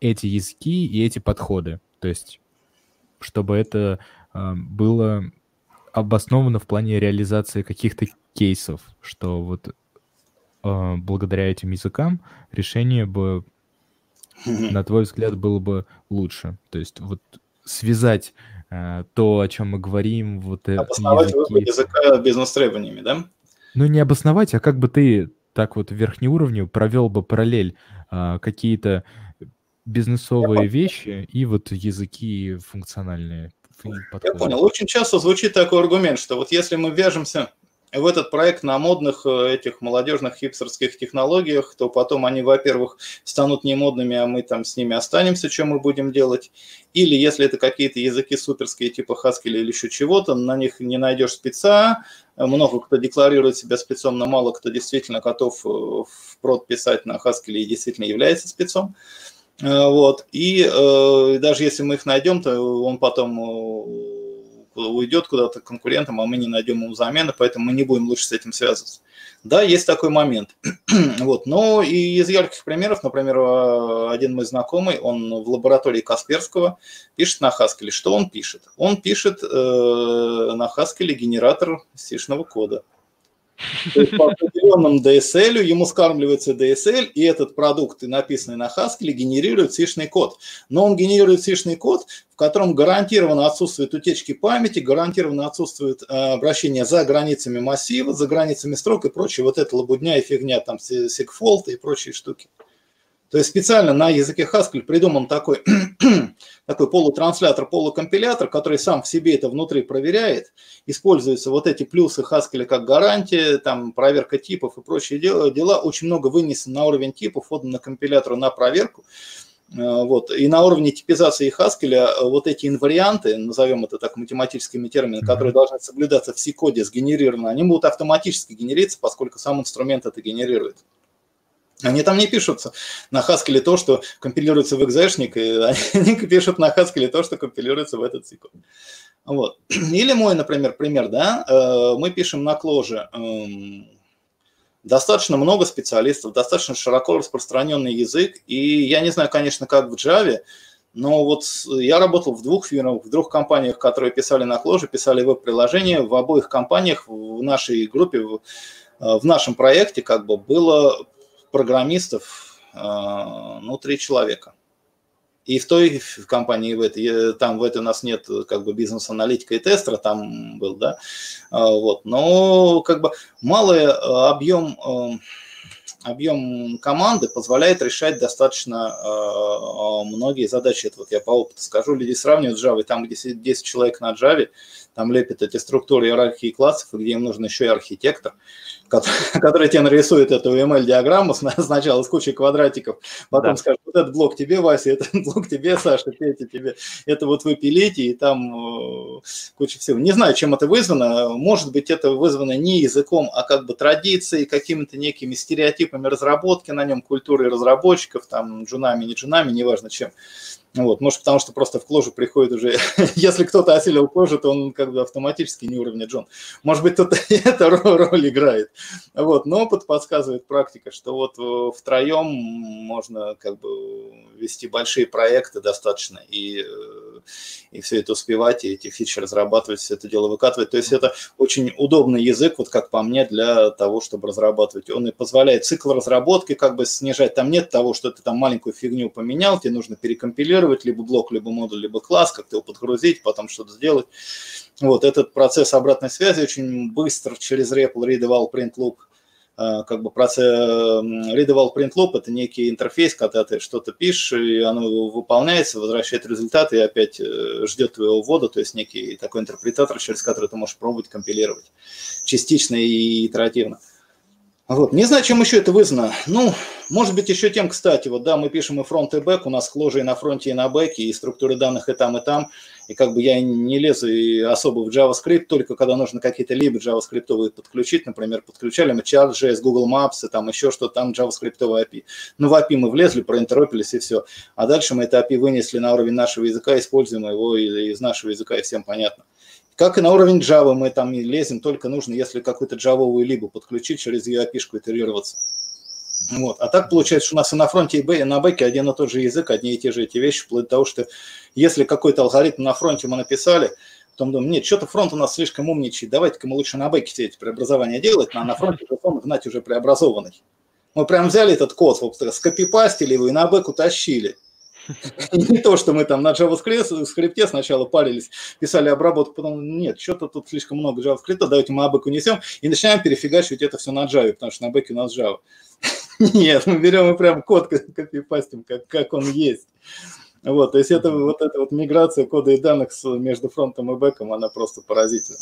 эти языки и эти подходы? То есть, чтобы это э, было обосновано в плане реализации каких-то кейсов, что вот благодаря этим языкам решение бы, на твой взгляд, было бы лучше? То есть вот связать э, то, о чем мы говорим, вот Обосновать языки... языка бизнес-требованиями, да? Ну, не обосновать, а как бы ты так вот верхнеуровню провел бы параллель э, какие-то бизнесовые вещи и вот языки функциональные. Я понял. Очень часто звучит такой аргумент, что вот если мы вяжемся в этот проект на модных э, этих молодежных хипстерских технологиях, то потом они, во-первых, станут не модными, а мы там с ними останемся, что мы будем делать. Или если это какие-то языки суперские типа Haskell или еще чего-то, на них не найдешь спеца, много кто декларирует себя спецом, но мало кто действительно готов э, в прод писать на Haskell и действительно является спецом. Э, вот. И э, даже если мы их найдем, то он потом уйдет куда-то к конкурентам, а мы не найдем ему замены, поэтому мы не будем лучше с этим связываться. Да, есть такой момент. вот. Но и из ярких примеров, например, один мой знакомый, он в лаборатории Касперского пишет на Haskell. Что он пишет? Он пишет э, на Haskell генератор сишного кода. То есть по определенному DSL ему скармливается DSL, и этот продукт, написанный на Haskell, генерирует сишный код. Но он генерирует сишный код, в котором гарантированно отсутствуют утечки памяти, гарантированно отсутствует э, обращение за границами массива, за границами строк и прочее. Вот это лабудня и фигня, там, сигфолт и прочие штуки. То есть специально на языке Haskell придуман такой, такой полутранслятор, полукомпилятор, который сам в себе это внутри проверяет. Используются вот эти плюсы Haskell как гарантия, там проверка типов и прочие дела. дела. Очень много вынесено на уровень типов, отдано на компилятору на проверку. Э, вот. И на уровне типизации Haskell э, вот эти инварианты, назовем это так математическими терминами, mm-hmm. которые должны соблюдаться в C-коде, сгенерированы, они будут автоматически генериться, поскольку сам инструмент это генерирует. Они там не пишутся на Haskell то, что компилируется в экзешник, и они пишут на Haskell то, что компилируется в этот цикл. Вот. Или мой, например, пример, да, э, мы пишем на кложе эм, достаточно много специалистов, достаточно широко распространенный язык, и я не знаю, конечно, как в Java, но вот я работал в двух фирмах, в двух компаниях, которые писали на кложе, писали веб-приложения, в обоих компаниях, в нашей группе, в, э, в нашем проекте как бы было программистов, э, ну, три человека. И в той в компании, в этой, там в этой у нас нет как бы бизнес-аналитика и тестера, там был, да, вот, но как бы малый э, объем, э, объем команды позволяет решать достаточно э, многие задачи. Это вот я по опыту скажу, люди сравнивают Java, там, где сидит 10 человек на Java, там лепят эти структуры иерархии классов, где им нужен еще и архитектор, который тебе нарисует эту ML-диаграмму сначала с кучей квадратиков, потом да. скажет, вот этот блок тебе, Вася, этот блок тебе, Саша, Петя тебе, это вот вы пилите, и там э, куча всего. Не знаю, чем это вызвано, может быть, это вызвано не языком, а как бы традицией, какими-то некими стереотипами разработки на нем, культурой разработчиков, там, джунами, не джунами, неважно чем. Вот, может, потому что просто в кложу приходит уже, если кто-то осилил кожу, то он как бы автоматически не уровня Джон. Может быть, тут эта роль играет. Вот, но опыт подсказывает практика, что вот э, втроем можно как бы вести большие проекты достаточно и, э, и все это успевать, и эти фичи разрабатывать, все это дело выкатывать. То есть это очень удобный язык, вот как по мне, для того, чтобы разрабатывать. Он и позволяет цикл разработки как бы снижать. Там нет того, что ты там маленькую фигню поменял, тебе нужно перекомпилировать, либо блок, либо модуль, либо класс, как-то его подгрузить, потом что-то сделать. Вот этот процесс обратной связи очень быстро через REPL, read, print, loop, как бы процесс read, print, loop – это некий интерфейс, когда ты что-то пишешь, и оно выполняется, возвращает результат и опять э, ждет твоего ввода, то есть некий такой интерпретатор, через который ты можешь пробовать компилировать частично и итеративно. Вот. Не знаю, чем еще это вызвано. Ну, может быть, еще тем, кстати, вот да, мы пишем и фронт, и бэк, у нас кложи и на фронте, и на бэке, и структуры данных и там, и там. И как бы я не лезу и особо в JavaScript, только когда нужно какие-то либо JavaScript подключить, например, подключали мы Chart.js, Google Maps, и там еще что-то, там JavaScript API. Ну, в API мы влезли, проинтеропились и все. А дальше мы это API вынесли на уровень нашего языка, используем его из нашего языка, и всем понятно. Как и на уровень Java мы там не лезем, только нужно, если какую-то джавовую либо подключить, через ее API-шку итерироваться. Вот. А так получается, что у нас и на фронте, и на бэке один и тот же язык, одни и те же эти вещи, вплоть до того, что если какой-то алгоритм на фронте мы написали, потом думаем, нет, что-то фронт у нас слишком умничает, давайте-ка мы лучше на бэке все эти преобразования делать, а на фронт JSON гнать уже преобразованный. Мы прям взяли этот код, скопипастили его и на бэк утащили. Не то, что мы там на JavaScript сначала парились, писали обработку, потом нет, что-то тут слишком много JavaScript, давайте мы на бэк унесем и начинаем перефигачивать это все на Java, потому что на бэке у нас Java. Нет, мы берем и прям код копипастим, как, как он есть. Вот, то есть это вот эта вот миграция кода и данных между фронтом и бэком, она просто поразительна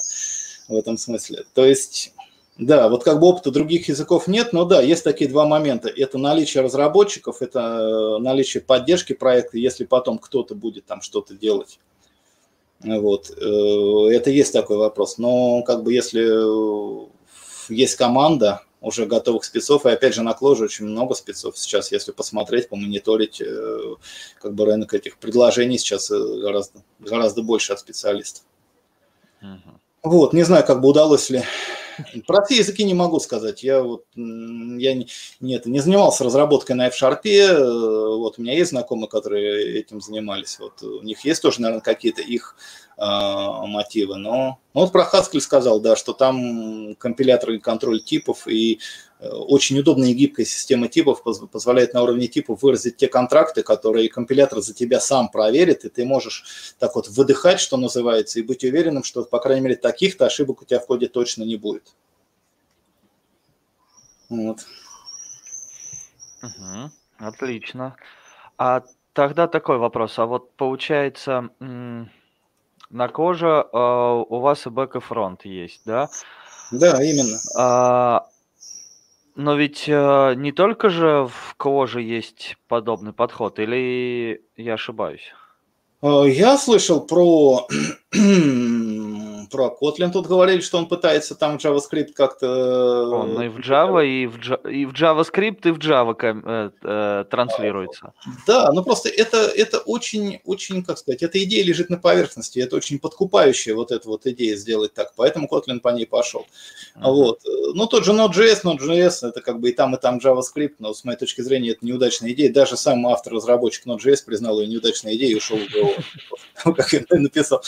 в этом смысле. То есть да, вот как бы опыта других языков нет, но да, есть такие два момента. Это наличие разработчиков, это э, наличие поддержки проекта, если потом кто-то будет там что-то делать. Вот, э, это есть такой вопрос. Но как бы если есть команда уже готовых спецов, и опять же на Кложе очень много спецов сейчас, если посмотреть, помониторить, э, как бы рынок этих предложений сейчас гораздо, гораздо больше от специалистов. Uh-huh. Вот, не знаю, как бы удалось ли про все языки не могу сказать. Я вот я не, нет, не занимался разработкой на F-Sharp. Э, вот у меня есть знакомые, которые этим занимались. Вот у них есть тоже, наверное, какие-то их э, мотивы. Но ну, вот про Haskell сказал, да, что там компилятор и контроль типов и очень удобная и гибкая система типов позволяет на уровне типов выразить те контракты, которые компилятор за тебя сам проверит, и ты можешь так вот выдыхать, что называется, и быть уверенным, что, по крайней мере, таких-то ошибок у тебя в коде точно не будет. Вот. Угу, отлично. А тогда такой вопрос. А вот получается, на коже э, у вас и бэк, и фронт есть, да? Да, именно. А, но ведь э, не только же в коже есть подобный подход, или я ошибаюсь? Э, я слышал про, Про Kotlin тут говорили, что он пытается там JavaScript как-то... Он и в Java, и в, и в JavaScript, и в Java э, э, транслируется. Да, но просто это, это очень, очень, как сказать, эта идея лежит на поверхности, это очень подкупающая вот эта вот идея сделать так, поэтому Kotlin по ней пошел. Uh-huh. Вот. Ну, тот же Node.js, Node.js, это как бы и там, и там JavaScript, но с моей точки зрения это неудачная идея. Даже сам автор-разработчик Node.js признал ее неудачной идеей и ушел в ГО, как я написал.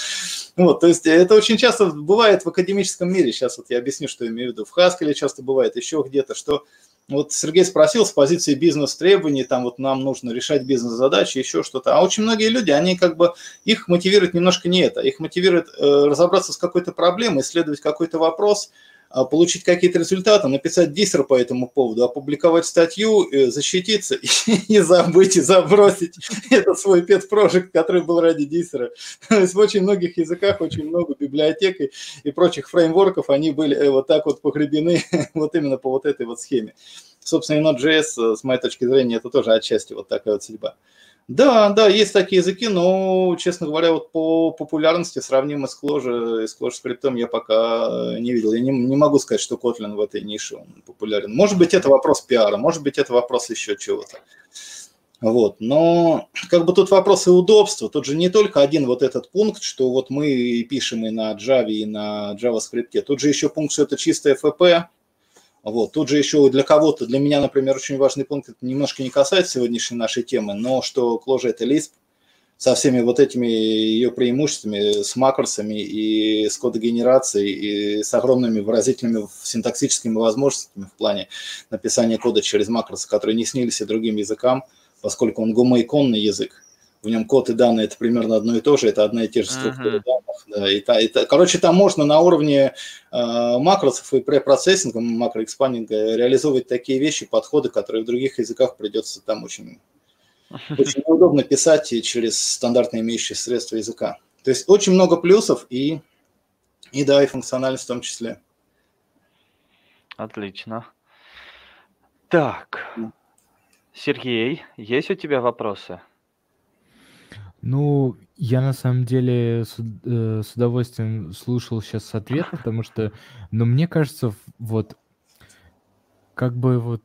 Вот, то есть это очень часто бывает в академическом мире. Сейчас вот я объясню, что я имею в виду. В Haskell часто бывает еще где-то, что вот Сергей спросил с позиции бизнес-требований, там вот нам нужно решать бизнес-задачи, еще что-то. А очень многие люди, они как бы, их мотивирует немножко не это. Их мотивирует э, разобраться с какой-то проблемой, исследовать какой-то вопрос – получить какие-то результаты, написать диссер по этому поводу, опубликовать статью, э, защититься и, забыть, и забросить этот свой project, который был ради диссера. То есть в очень многих языках очень много библиотек и, и прочих фреймворков, они были э, вот так вот погребены вот именно по вот этой вот схеме. Собственно, и Node.js, э, с моей точки зрения, это тоже отчасти вот такая вот судьба. Да, да, есть такие языки, но, честно говоря, вот по популярности сравнимо с Clojure и с Clojure скриптом я пока не видел. Я не, не могу сказать, что Kotlin в этой нише он популярен. Может быть, это вопрос пиара, может быть, это вопрос еще чего-то. Вот, но как бы тут вопрос и удобства. Тут же не только один вот этот пункт, что вот мы пишем и на Java, и на JavaScript. Тут же еще пункт, что это чистое FP, вот. Тут же еще для кого-то, для меня, например, очень важный пункт, это немножко не касается сегодняшней нашей темы, но что Clojure – это Lisp со всеми вот этими ее преимуществами, с макросами и с кодогенерацией, и с огромными выразительными синтаксическими возможностями в плане написания кода через макросы, которые не снились и другим языкам, поскольку он гомоиконный язык в нем код и данные это примерно одно и то же, это одна и те же структуры uh-huh. данных. Да, и, та, и та, короче, там можно на уровне э, макросов и препроцессинга, макроэкспандинга реализовывать такие вещи, подходы, которые в других языках придется там очень, очень неудобно писать и через стандартные имеющие средства языка. То есть очень много плюсов и, и да, и функциональность в том числе. Отлично. Так, Сергей, есть у тебя вопросы? Ну, я на самом деле с, э, с удовольствием слушал сейчас ответ, потому что, ну, мне кажется, вот как бы вот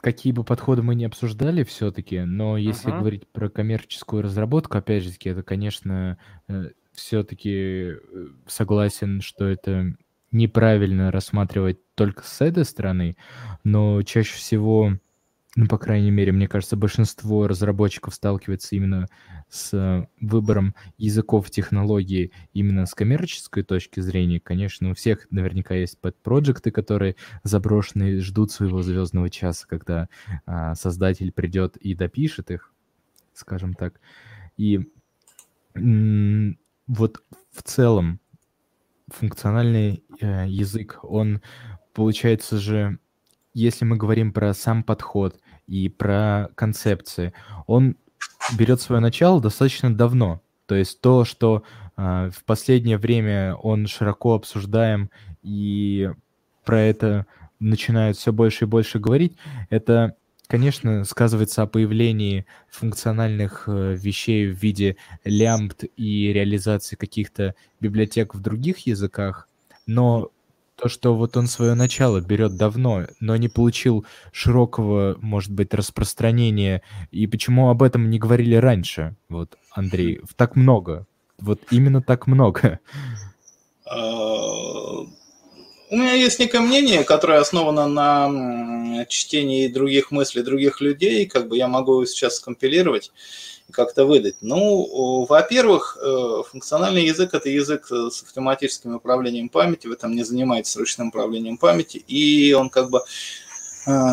какие бы подходы мы не обсуждали все-таки, но если uh-huh. говорить про коммерческую разработку, опять же таки, это, конечно, э, все-таки э, согласен, что это неправильно рассматривать только с этой стороны, но чаще всего ну, по крайней мере, мне кажется, большинство разработчиков сталкивается именно с выбором языков технологии именно с коммерческой точки зрения. Конечно, у всех наверняка есть подпроекты, которые заброшены, ждут своего звездного часа, когда а, создатель придет и допишет их, скажем так. И вот в целом функциональный э, язык, он получается же, если мы говорим про сам подход, и про концепции. Он берет свое начало достаточно давно. То есть то, что э, в последнее время он широко обсуждаем и про это начинают все больше и больше говорить, это, конечно, сказывается о появлении функциональных э, вещей в виде лямбд и реализации каких-то библиотек в других языках, но то, что вот он свое начало берет давно, но не получил широкого, может быть, распространения. И почему об этом не говорили раньше, вот, Андрей? Так много. Вот именно так много. У меня есть некое мнение, которое основано на чтении других мыслей других людей. Как бы я могу сейчас скомпилировать как-то выдать? Ну, во-первых, э, функциональный язык – это язык э, с автоматическим управлением памяти, в этом не занимается ручным управлением памяти, и он как бы э,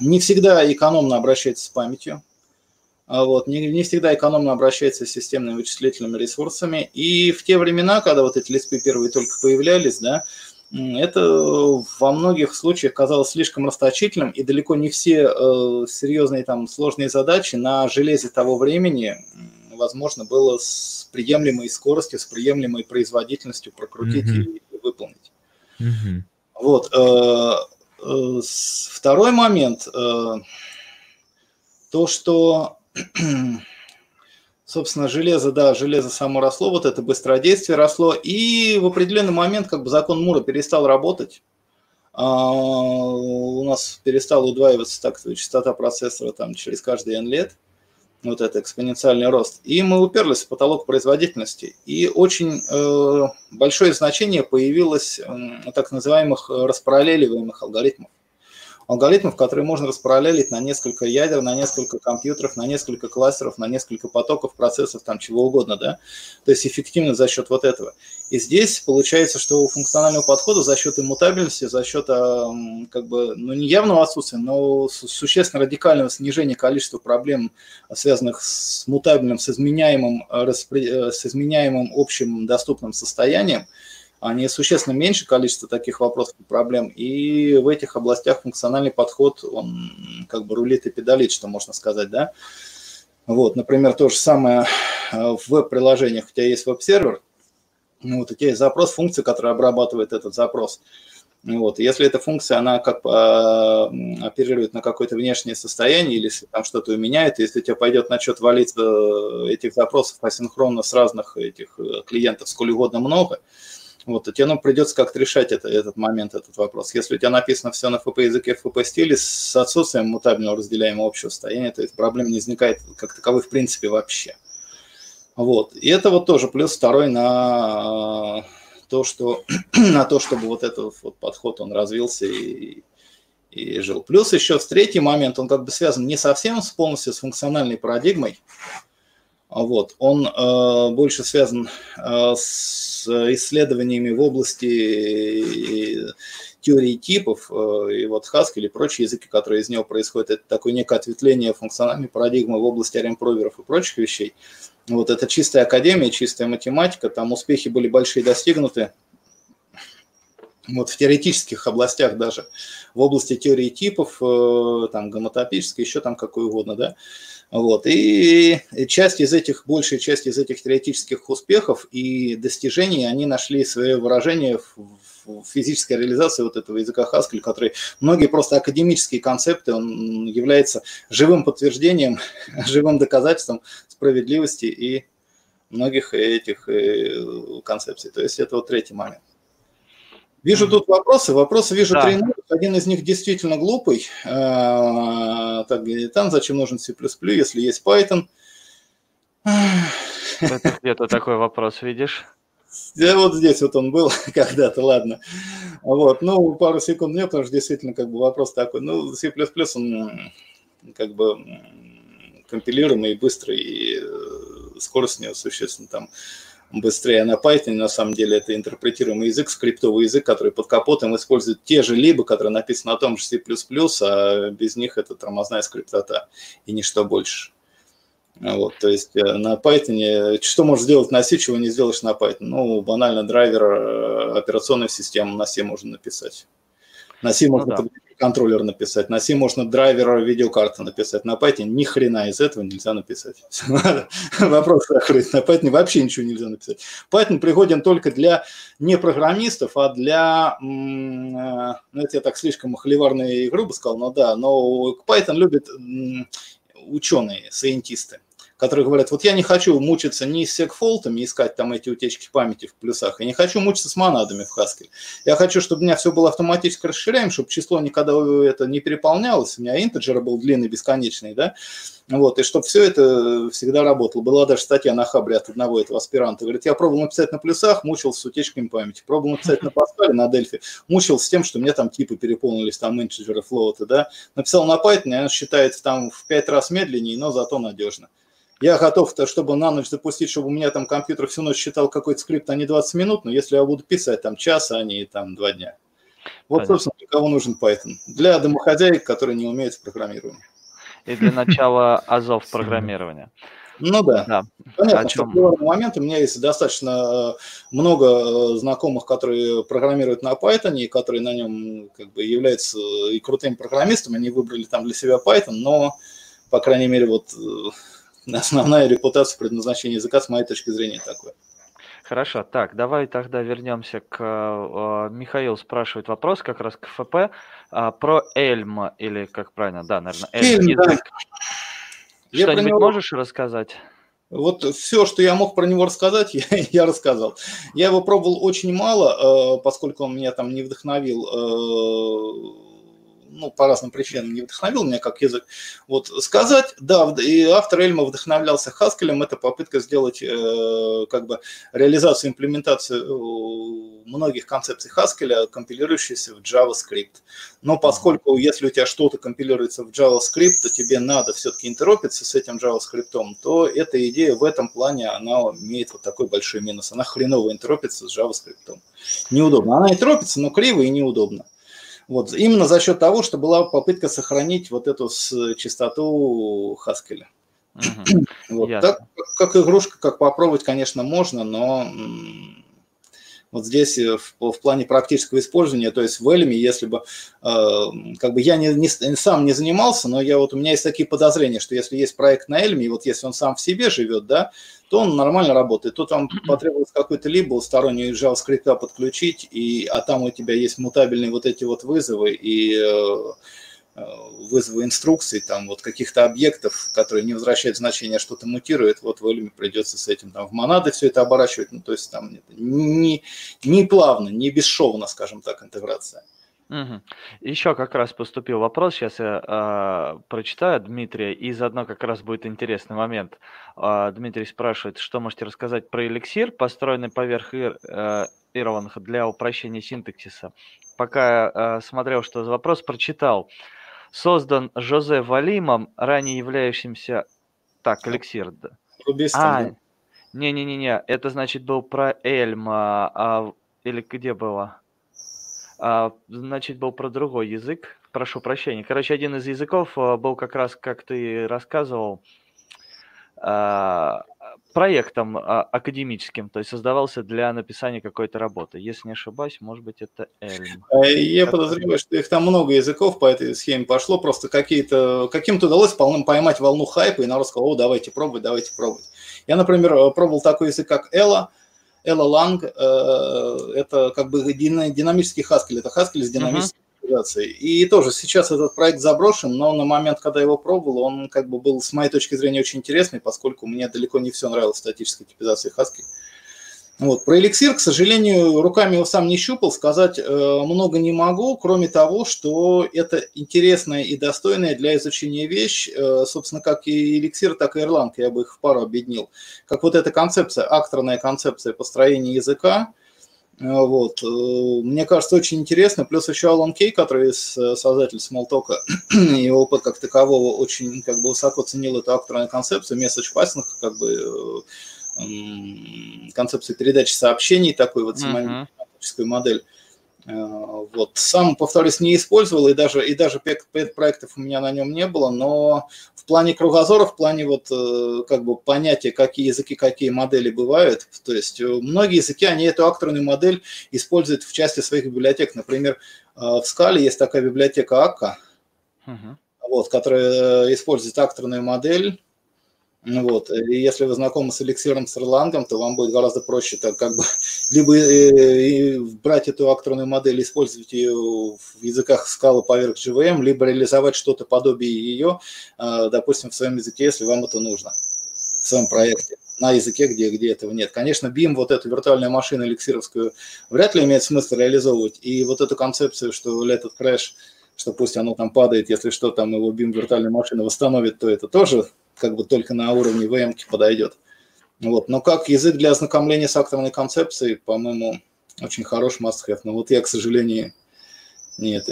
не всегда экономно обращается с памятью, а вот, не, не всегда экономно обращается с системными вычислительными ресурсами. И в те времена, когда вот эти лиспы первые только появлялись, да, это во многих случаях казалось слишком расточительным, и далеко не все э, серьезные там сложные задачи на железе того времени возможно было с приемлемой скоростью, с приемлемой производительностью прокрутить mm-hmm. и выполнить. Mm-hmm. Вот. Э, э, второй момент. Э, то, что Собственно, железо, да, железо само росло, вот это быстродействие росло, и в определенный момент как бы закон Мура перестал работать. А, у нас перестала удваиваться так частота процессора там через каждые n лет вот это экспоненциальный рост. И мы уперлись в потолок производительности. И очень э, большое значение появилось э, так называемых распараллеливаемых алгоритмов алгоритмов, которые можно распараллелить на несколько ядер, на несколько компьютеров, на несколько кластеров, на несколько потоков процессов, там чего угодно, да, то есть эффективно за счет вот этого. И здесь получается, что у функционального подхода за счет иммутабельности, за счет как бы, ну не явного отсутствия, но существенно радикального снижения количества проблем, связанных с мутабельным, с изменяемым, э, с изменяемым общим доступным состоянием, они существенно меньше количество таких вопросов и проблем, и в этих областях функциональный подход, он как бы рулит и педалит, что можно сказать, да. Вот, например, то же самое э, в веб-приложениях, у тебя есть веб-сервер, ну, вот у тебя есть запрос, функция, которая обрабатывает этот запрос. Вот. Если эта функция, она как бы э, оперирует на какое-то внешнее состояние или если там что-то меняет, если у тебя пойдет начет валить э, этих запросов асинхронно с разных этих клиентов сколь угодно много, вот, и тебе ну, придется как-то решать это, этот момент, этот вопрос. Если у тебя написано все на FP языке, FP стиле с отсутствием мутабельного разделяемого общего состояния, то есть проблем не возникает как таковой в принципе вообще. Вот. И это вот тоже плюс второй на то, что, на то чтобы вот этот вот подход, он развился и, и жил. Плюс еще в третий момент, он как бы связан не совсем с полностью с функциональной парадигмой, вот. Он э, больше связан э, с исследованиями в области э, теории типов, э, и вот Haskell и прочие языки, которые из него происходят, это такое некое ответвление функциональной парадигмы в области аремпроверов и прочих вещей. Вот это чистая академия, чистая математика, там успехи были большие достигнуты, вот в теоретических областях даже, в области теории типов, э, там гомотопической, еще там какой угодно, да, вот. И часть из этих, большая часть из этих теоретических успехов и достижений, они нашли свое выражение в физической реализации вот этого языка Haskell, который многие просто академические концепты, он является живым подтверждением, живым доказательством справедливости и многих этих э, концепций. То есть это вот третий момент. Вижу тут вопросы. Вопросы вижу да. три Один из них действительно глупый. А, так, там зачем нужен C++, если есть Python? Где-то такой вопрос видишь? Да, вот здесь вот он был когда-то, ладно. Вот, ну, пару секунд нет, потому что действительно как бы вопрос такой. Ну, C++ он как бы компилируемый, быстрый, и э, скорость у него существенно там быстрее на Python. На самом деле это интерпретируемый язык, скриптовый язык, который под капотом использует те же либо, которые написаны на том же C++, а без них это тормозная скриптота и ничто больше. Вот, то есть э, на Python, что можешь сделать на C, чего не сделаешь на Python? Ну, банально драйвер э, операционной системы на C можно написать. На C ну, можно да контроллер написать, на C можно драйвер видеокарты написать, на Python ни хрена из этого нельзя написать. Вопрос закрыть, на Python вообще ничего нельзя написать. Python пригоден только для не программистов, а для, ну это я так слишком холиварно и грубо сказал, но да, но Python любят ученые, сайентисты которые говорят, вот я не хочу мучиться ни с секфолтами, искать там эти утечки памяти в плюсах, и не хочу мучиться с монадами в Haskell. Я хочу, чтобы у меня все было автоматически расширяем, чтобы число никогда это не переполнялось, у меня интеджер был длинный, бесконечный, да, вот, и чтобы все это всегда работало. Была даже статья на Хабре от одного этого аспиранта. Говорит, я пробовал написать на плюсах, мучился с утечками памяти. Пробовал написать на Паскале, на Дельфи, мучился с тем, что меня там типы переполнились, там интеджеры, флоуты, да. Написал на Python, он считается там в пять раз медленнее, но зато надежно. Я готов, чтобы на ночь запустить, чтобы у меня там компьютер всю ночь считал какой-то скрипт, а не 20 минут, но если я буду писать там час, а не там два дня. Вот, Понятно. собственно, для кого нужен Python. Для домохозяек, которые не умеют в программировании. И для начала азов программирования. Ну да. да. Понятно, что в данный момент у меня есть достаточно э, много э, знакомых, которые программируют на Python, и которые на нем как бы являются и крутыми программистами, они выбрали там для себя Python, но, по крайней мере, вот э, основная репутация предназначения языка, с моей точки зрения, такое. Хорошо, так, давай тогда вернемся к... Э, Михаил спрашивает вопрос как раз к ФП э, про Эльм, или как правильно, да, наверное, Эльм, Эльм. Да. Что-нибудь него... можешь рассказать? Вот все, что я мог про него рассказать, я, я рассказал. Я его пробовал очень мало, э, поскольку он меня там не вдохновил э, ну, по разным причинам не вдохновил меня как язык. Вот сказать, да, и автор Эльма вдохновлялся Хаскелем, это попытка сделать э, как бы реализацию, имплементацию э, многих концепций Хаскеля, компилирующиеся в JavaScript. Но поскольку если у тебя что-то компилируется в JavaScript, то тебе надо все-таки интеропиться с этим JavaScript, то эта идея в этом плане, она имеет вот такой большой минус. Она хреново интеропится с JavaScript. Неудобно. Она интеропится, но криво и неудобно. Вот, именно за счет того, что была попытка сохранить вот эту с чистоту Хаскеля. Угу. Вот, так, как игрушка, как попробовать, конечно, можно, но вот здесь э, в, в плане практического использования, то есть в Эльме, если бы, э, как бы я не, не, сам не занимался, но я вот у меня есть такие подозрения, что если есть проект на Эльме, и вот если он сам в себе живет, да, то он нормально работает. Тут вам потребуется какой-то либо сторонний JavaScript подключить, и, а там у тебя есть мутабельные вот эти вот вызовы, и э, Э, вызова инструкций, там вот каких-то объектов, которые не возвращают значение, а что-то мутирует, вот в Эльме придется с этим там в монады все это оборачивать, ну то есть там не, не плавно, не бесшовно, скажем так, интеграция. Угу. Еще как раз поступил вопрос, сейчас я э, прочитаю Дмитрия, и заодно как раз будет интересный момент. Э, Дмитрий спрашивает, что можете рассказать про эликсир, построенный поверх ир, э, Ированных для упрощения синтаксиса. Пока э, смотрел, что за вопрос, прочитал. Создан Жозе Валимом, ранее являющимся... Так, эликсир. Да. А, не-не-не, это значит был про Эльма, а, или где было? А, значит, был про другой язык. Прошу прощения. Короче, один из языков а, был как раз, как ты рассказывал, а, проектом а, академическим, то есть создавался для написания какой-то работы. Если не ошибаюсь, может быть, это Эльм. А, я подозреваю, что их там много языков по этой схеме пошло, просто какие-то, каким-то удалось поймать волну хайпа, и народ сказал, о, давайте пробовать, давайте пробовать. Я, например, пробовал такой язык, как Элла, Элла Ланг, э, это как бы динамический хаскель, это хаскель с динамическим оптимизации. И тоже сейчас этот проект заброшен, но на момент, когда я его пробовал, он как бы был, с моей точки зрения, очень интересный, поскольку мне далеко не все нравилось в статической типизации Haskell. Вот. Про эликсир, к сожалению, руками его сам не щупал, сказать э, много не могу, кроме того, что это интересная и достойная для изучения вещь, э, собственно, как и эликсир, так и Erlang, я бы их в пару объединил. Как вот эта концепция, акторная концепция построения языка, Э, вот. Мне кажется, очень интересно. Плюс еще Алан Кей, который создатель Smalltalk, и опыт как такового очень как бы высоко ценил эту акторную концепцию, message passing, как бы концепции передачи сообщений, такой вот семантическую uh-huh. модель. Вот. Сам, повторюсь, не использовал, и даже, и даже проектов у меня на нем не было, но в плане кругозора, в плане вот э, как бы понятия, какие языки, какие модели бывают, то есть э, многие языки, они эту акторную модель используют в части своих библиотек. Например, э, в Scala есть такая библиотека Akka, uh-huh. вот, которая использует акторную модель вот. И если вы знакомы с эликсиром с Erlang, то вам будет гораздо проще так как бы либо э, брать эту акторную модель и использовать ее в языках Scala поверх JVM, либо реализовать что-то подобие ее, э, допустим, в своем языке, если вам это нужно, в своем проекте на языке, где, где этого нет. Конечно, BIM, вот эту виртуальную машину эликсировскую, вряд ли имеет смысл реализовывать. И вот эту концепцию, что it crash, что пусть оно там падает, если что, там его BIM виртуальная машина восстановит, то это тоже как бы только на уровне VM подойдет. Вот. Но как язык для ознакомления с акторной концепцией, по-моему, очень хороший must-have. Но вот я, к сожалению, нет.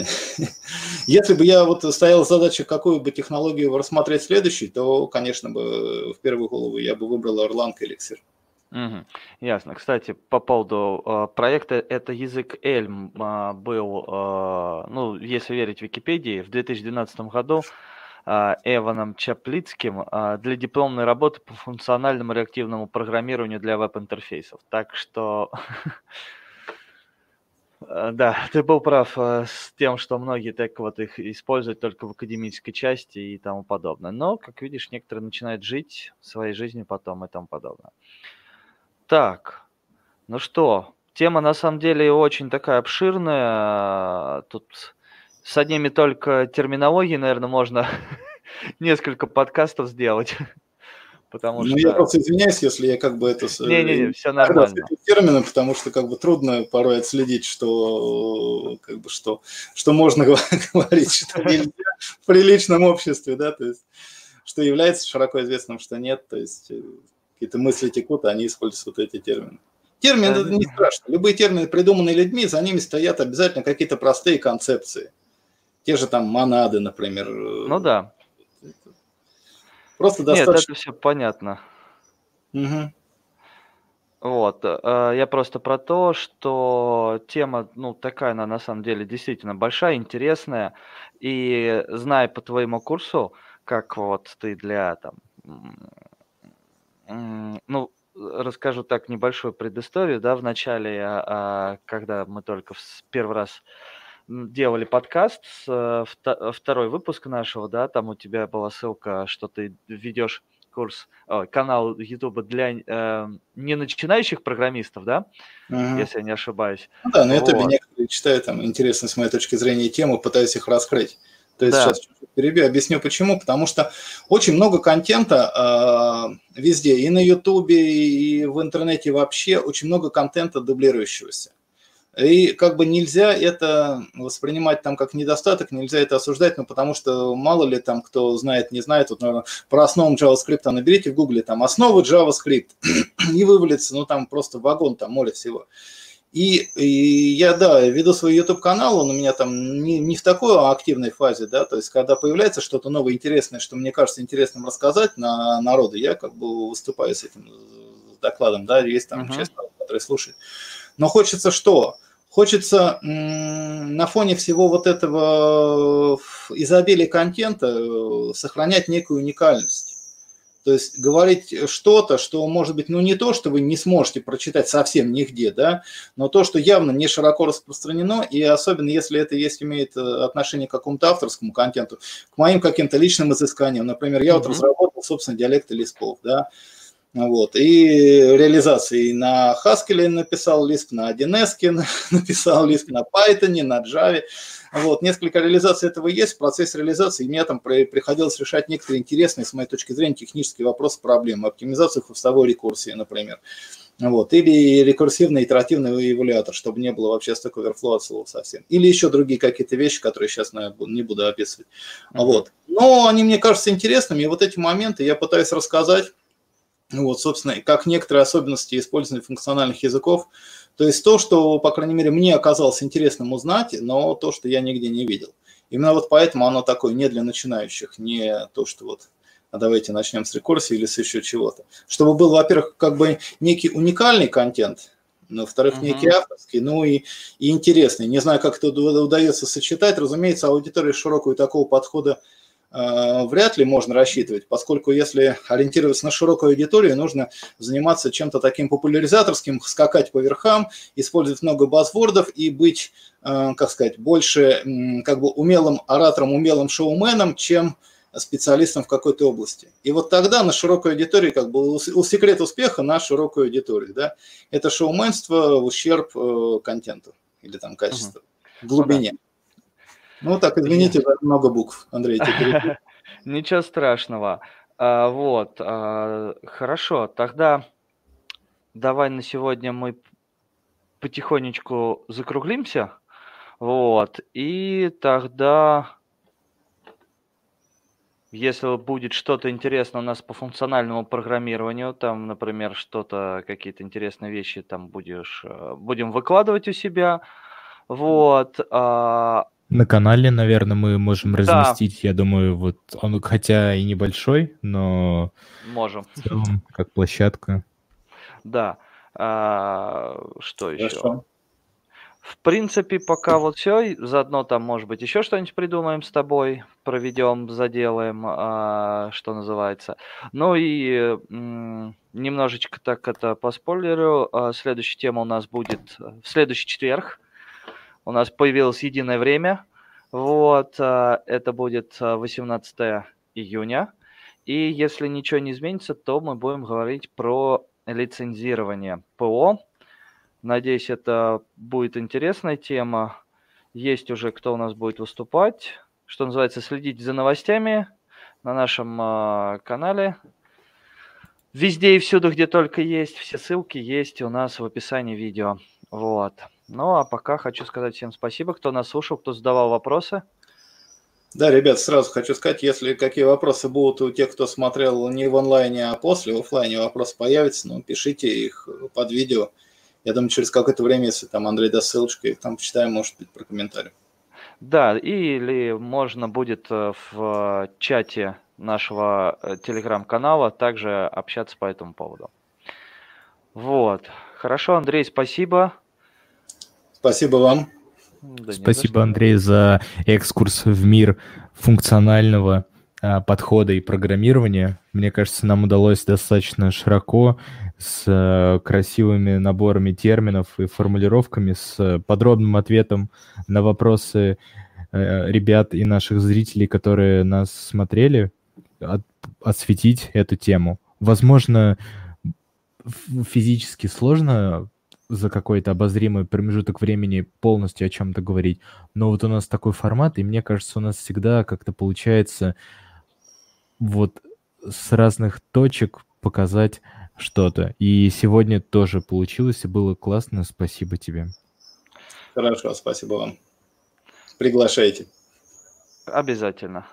Если бы я вот стоял задача, какую бы технологию рассмотреть следующей, то, конечно бы, в первую голову я бы выбрал Erlang Elixir. Угу. Ясно. Кстати, по поводу э, проекта, это язык Elm э, был, э, ну, если верить Википедии, в 2012 году Эваном Чаплицким а, для дипломной работы по функциональному реактивному программированию для веб-интерфейсов. Так что, а, да, ты был прав с тем, что многие так вот их используют только в академической части и тому подобное. Но, как видишь, некоторые начинают жить своей жизнью потом и тому подобное. Так, ну что, тема на самом деле очень такая обширная. Тут с одними только терминологией, наверное, можно несколько подкастов сделать. Потому ну, что... я просто извиняюсь, если я как бы это... Не-не-не, все нормально. Термины, потому что как бы трудно порой отследить, что как бы что, что можно говорить, что нельзя в приличном обществе, да, то есть что является широко известным, что нет, то есть э, какие-то мысли текут, а они используют вот эти термины. Термины это не страшно. Любые термины, придуманные людьми, за ними стоят обязательно какие-то простые концепции. Те же там монады, например. Ну да. Просто достаточно... Нет, это все понятно. Угу. Вот, э, я просто про то, что тема, ну, такая она на самом деле действительно большая, интересная, и зная по твоему курсу, как вот ты для там, ну, расскажу так небольшую предысторию, да, в начале, а, а, когда мы только в первый раз делали подкаст, э, второй выпуск нашего, да, там у тебя была ссылка, что ты ведешь курс, о, канал YouTube для э, не начинающих программистов, да, uh-huh. если я не ошибаюсь. Ну, да, на вот. некоторые читают там интересно с моей точки зрения тему, пытаюсь их раскрыть. То есть да. сейчас перебью, объясню почему. Потому что очень много контента э, везде, и на YouTube, и в интернете вообще, очень много контента дублирующегося. И как бы нельзя это воспринимать там как недостаток, нельзя это осуждать, ну потому что мало ли там кто знает, не знает, вот, наверное, про основу JavaScript наберите в гугле там основы JavaScript и вывалится, ну там просто вагон, там море всего. И, и я, да, веду свой YouTube-канал, он у меня там не, не в такой активной фазе, да, то есть когда появляется что-то новое, интересное, что мне кажется интересным рассказать на народу, я как бы выступаю с этим докладом, да, есть там uh-huh. часть, который слушает. Но хочется что? Хочется на фоне всего вот этого изобилия контента э, сохранять некую уникальность. То есть говорить что-то, что может быть, ну не то, что вы не сможете прочитать совсем нигде, да, но то, что явно не широко распространено, и особенно если это есть, имеет э, отношение к какому-то авторскому контенту, к моим каким-то личным изысканиям. Например, я mm-hmm. вот разработал, собственно, диалекты Лисков, да, вот, и реализации на Haskell написал лист, на 1С написал лист, на Python, на Java. Вот, несколько реализаций этого есть, в процессе реализации мне там приходилось решать некоторые интересные, с моей точки зрения, технические вопросы, проблемы. Оптимизацию хвостовой рекурсии, например. Вот, или рекурсивный итеративный эволюатор, чтобы не было вообще Stack Overflow от слова совсем. Или еще другие какие-то вещи, которые сейчас не буду описывать. Вот. Но они мне кажутся интересными, и вот эти моменты я пытаюсь рассказать вот, собственно, как некоторые особенности использования функциональных языков. То есть то, что, по крайней мере, мне оказалось интересным узнать, но то, что я нигде не видел. Именно вот поэтому оно такое не для начинающих, не то, что вот а давайте начнем с рекурсии или с еще чего-то. Чтобы был, во-первых, как бы некий уникальный контент, во-вторых, uh-huh. некий авторский, ну и, и интересный. Не знаю, как это удается сочетать. Разумеется, аудитория широкую такого подхода вряд ли можно рассчитывать, поскольку если ориентироваться на широкую аудиторию, нужно заниматься чем-то таким популяризаторским, скакать по верхам, использовать много базвордов и быть, э, как сказать, больше как бы умелым оратором, умелым шоуменом, чем специалистом в какой-то области. И вот тогда на широкой аудитории, как бы у секрет успеха на широкую аудиторию, да, это шоуменство в ущерб э, контенту или там качеству, угу. глубине. Ну, да. Ну так, извините за много букв, Андрей. Ничего страшного. А, вот, а, хорошо, тогда давай на сегодня мы потихонечку закруглимся. Вот, и тогда, если будет что-то интересное у нас по функциональному программированию, там, например, что-то, какие-то интересные вещи там будешь, э, будем выкладывать у себя, вот, а, на канале, наверное, мы можем разместить, да. я думаю, вот он хотя и небольшой, но можем. В целом, как площадка. Да. А, что Хорошо. еще? В принципе, пока вот все. Заодно там, может быть, еще что-нибудь придумаем с тобой, проведем, заделаем, а, что называется. Ну и м- немножечко так это поспойлерю. А, следующая тема у нас будет в следующий четверг у нас появилось единое время. Вот, а, это будет 18 а, июня. И если ничего не изменится, то мы будем говорить про лицензирование ПО. Надеюсь, это будет интересная тема. Есть уже кто у нас будет выступать. Что называется, следить за новостями на нашем э, канале. Везде и всюду, где только есть, все ссылки есть у нас в описании видео. Вот. Ну, а пока хочу сказать всем спасибо, кто нас слушал, кто задавал вопросы. Да, ребят, сразу хочу сказать, если какие вопросы будут у тех, кто смотрел не в онлайне, а после, в офлайне вопросы появятся, ну, пишите их под видео. Я думаю, через какое-то время, если там Андрей даст ссылочку, их там почитаем, может быть, про комментарий. Да, или можно будет э, в чате нашего э, телеграм-канала также общаться по этому поводу. Вот. Хорошо, Андрей, спасибо. Спасибо вам. Да спасибо, за Андрей, за экскурс в мир функционального а, подхода и программирования. Мне кажется, нам удалось достаточно широко, с а, красивыми наборами терминов и формулировками, с подробным ответом на вопросы а, ребят и наших зрителей, которые нас смотрели, от, осветить эту тему. Возможно, физически сложно за какой-то обозримый промежуток времени полностью о чем-то говорить, но вот у нас такой формат, и мне кажется, у нас всегда как-то получается вот с разных точек показать что-то. И сегодня тоже получилось, и было классно. Спасибо тебе. Хорошо, спасибо вам. Приглашайте. Обязательно.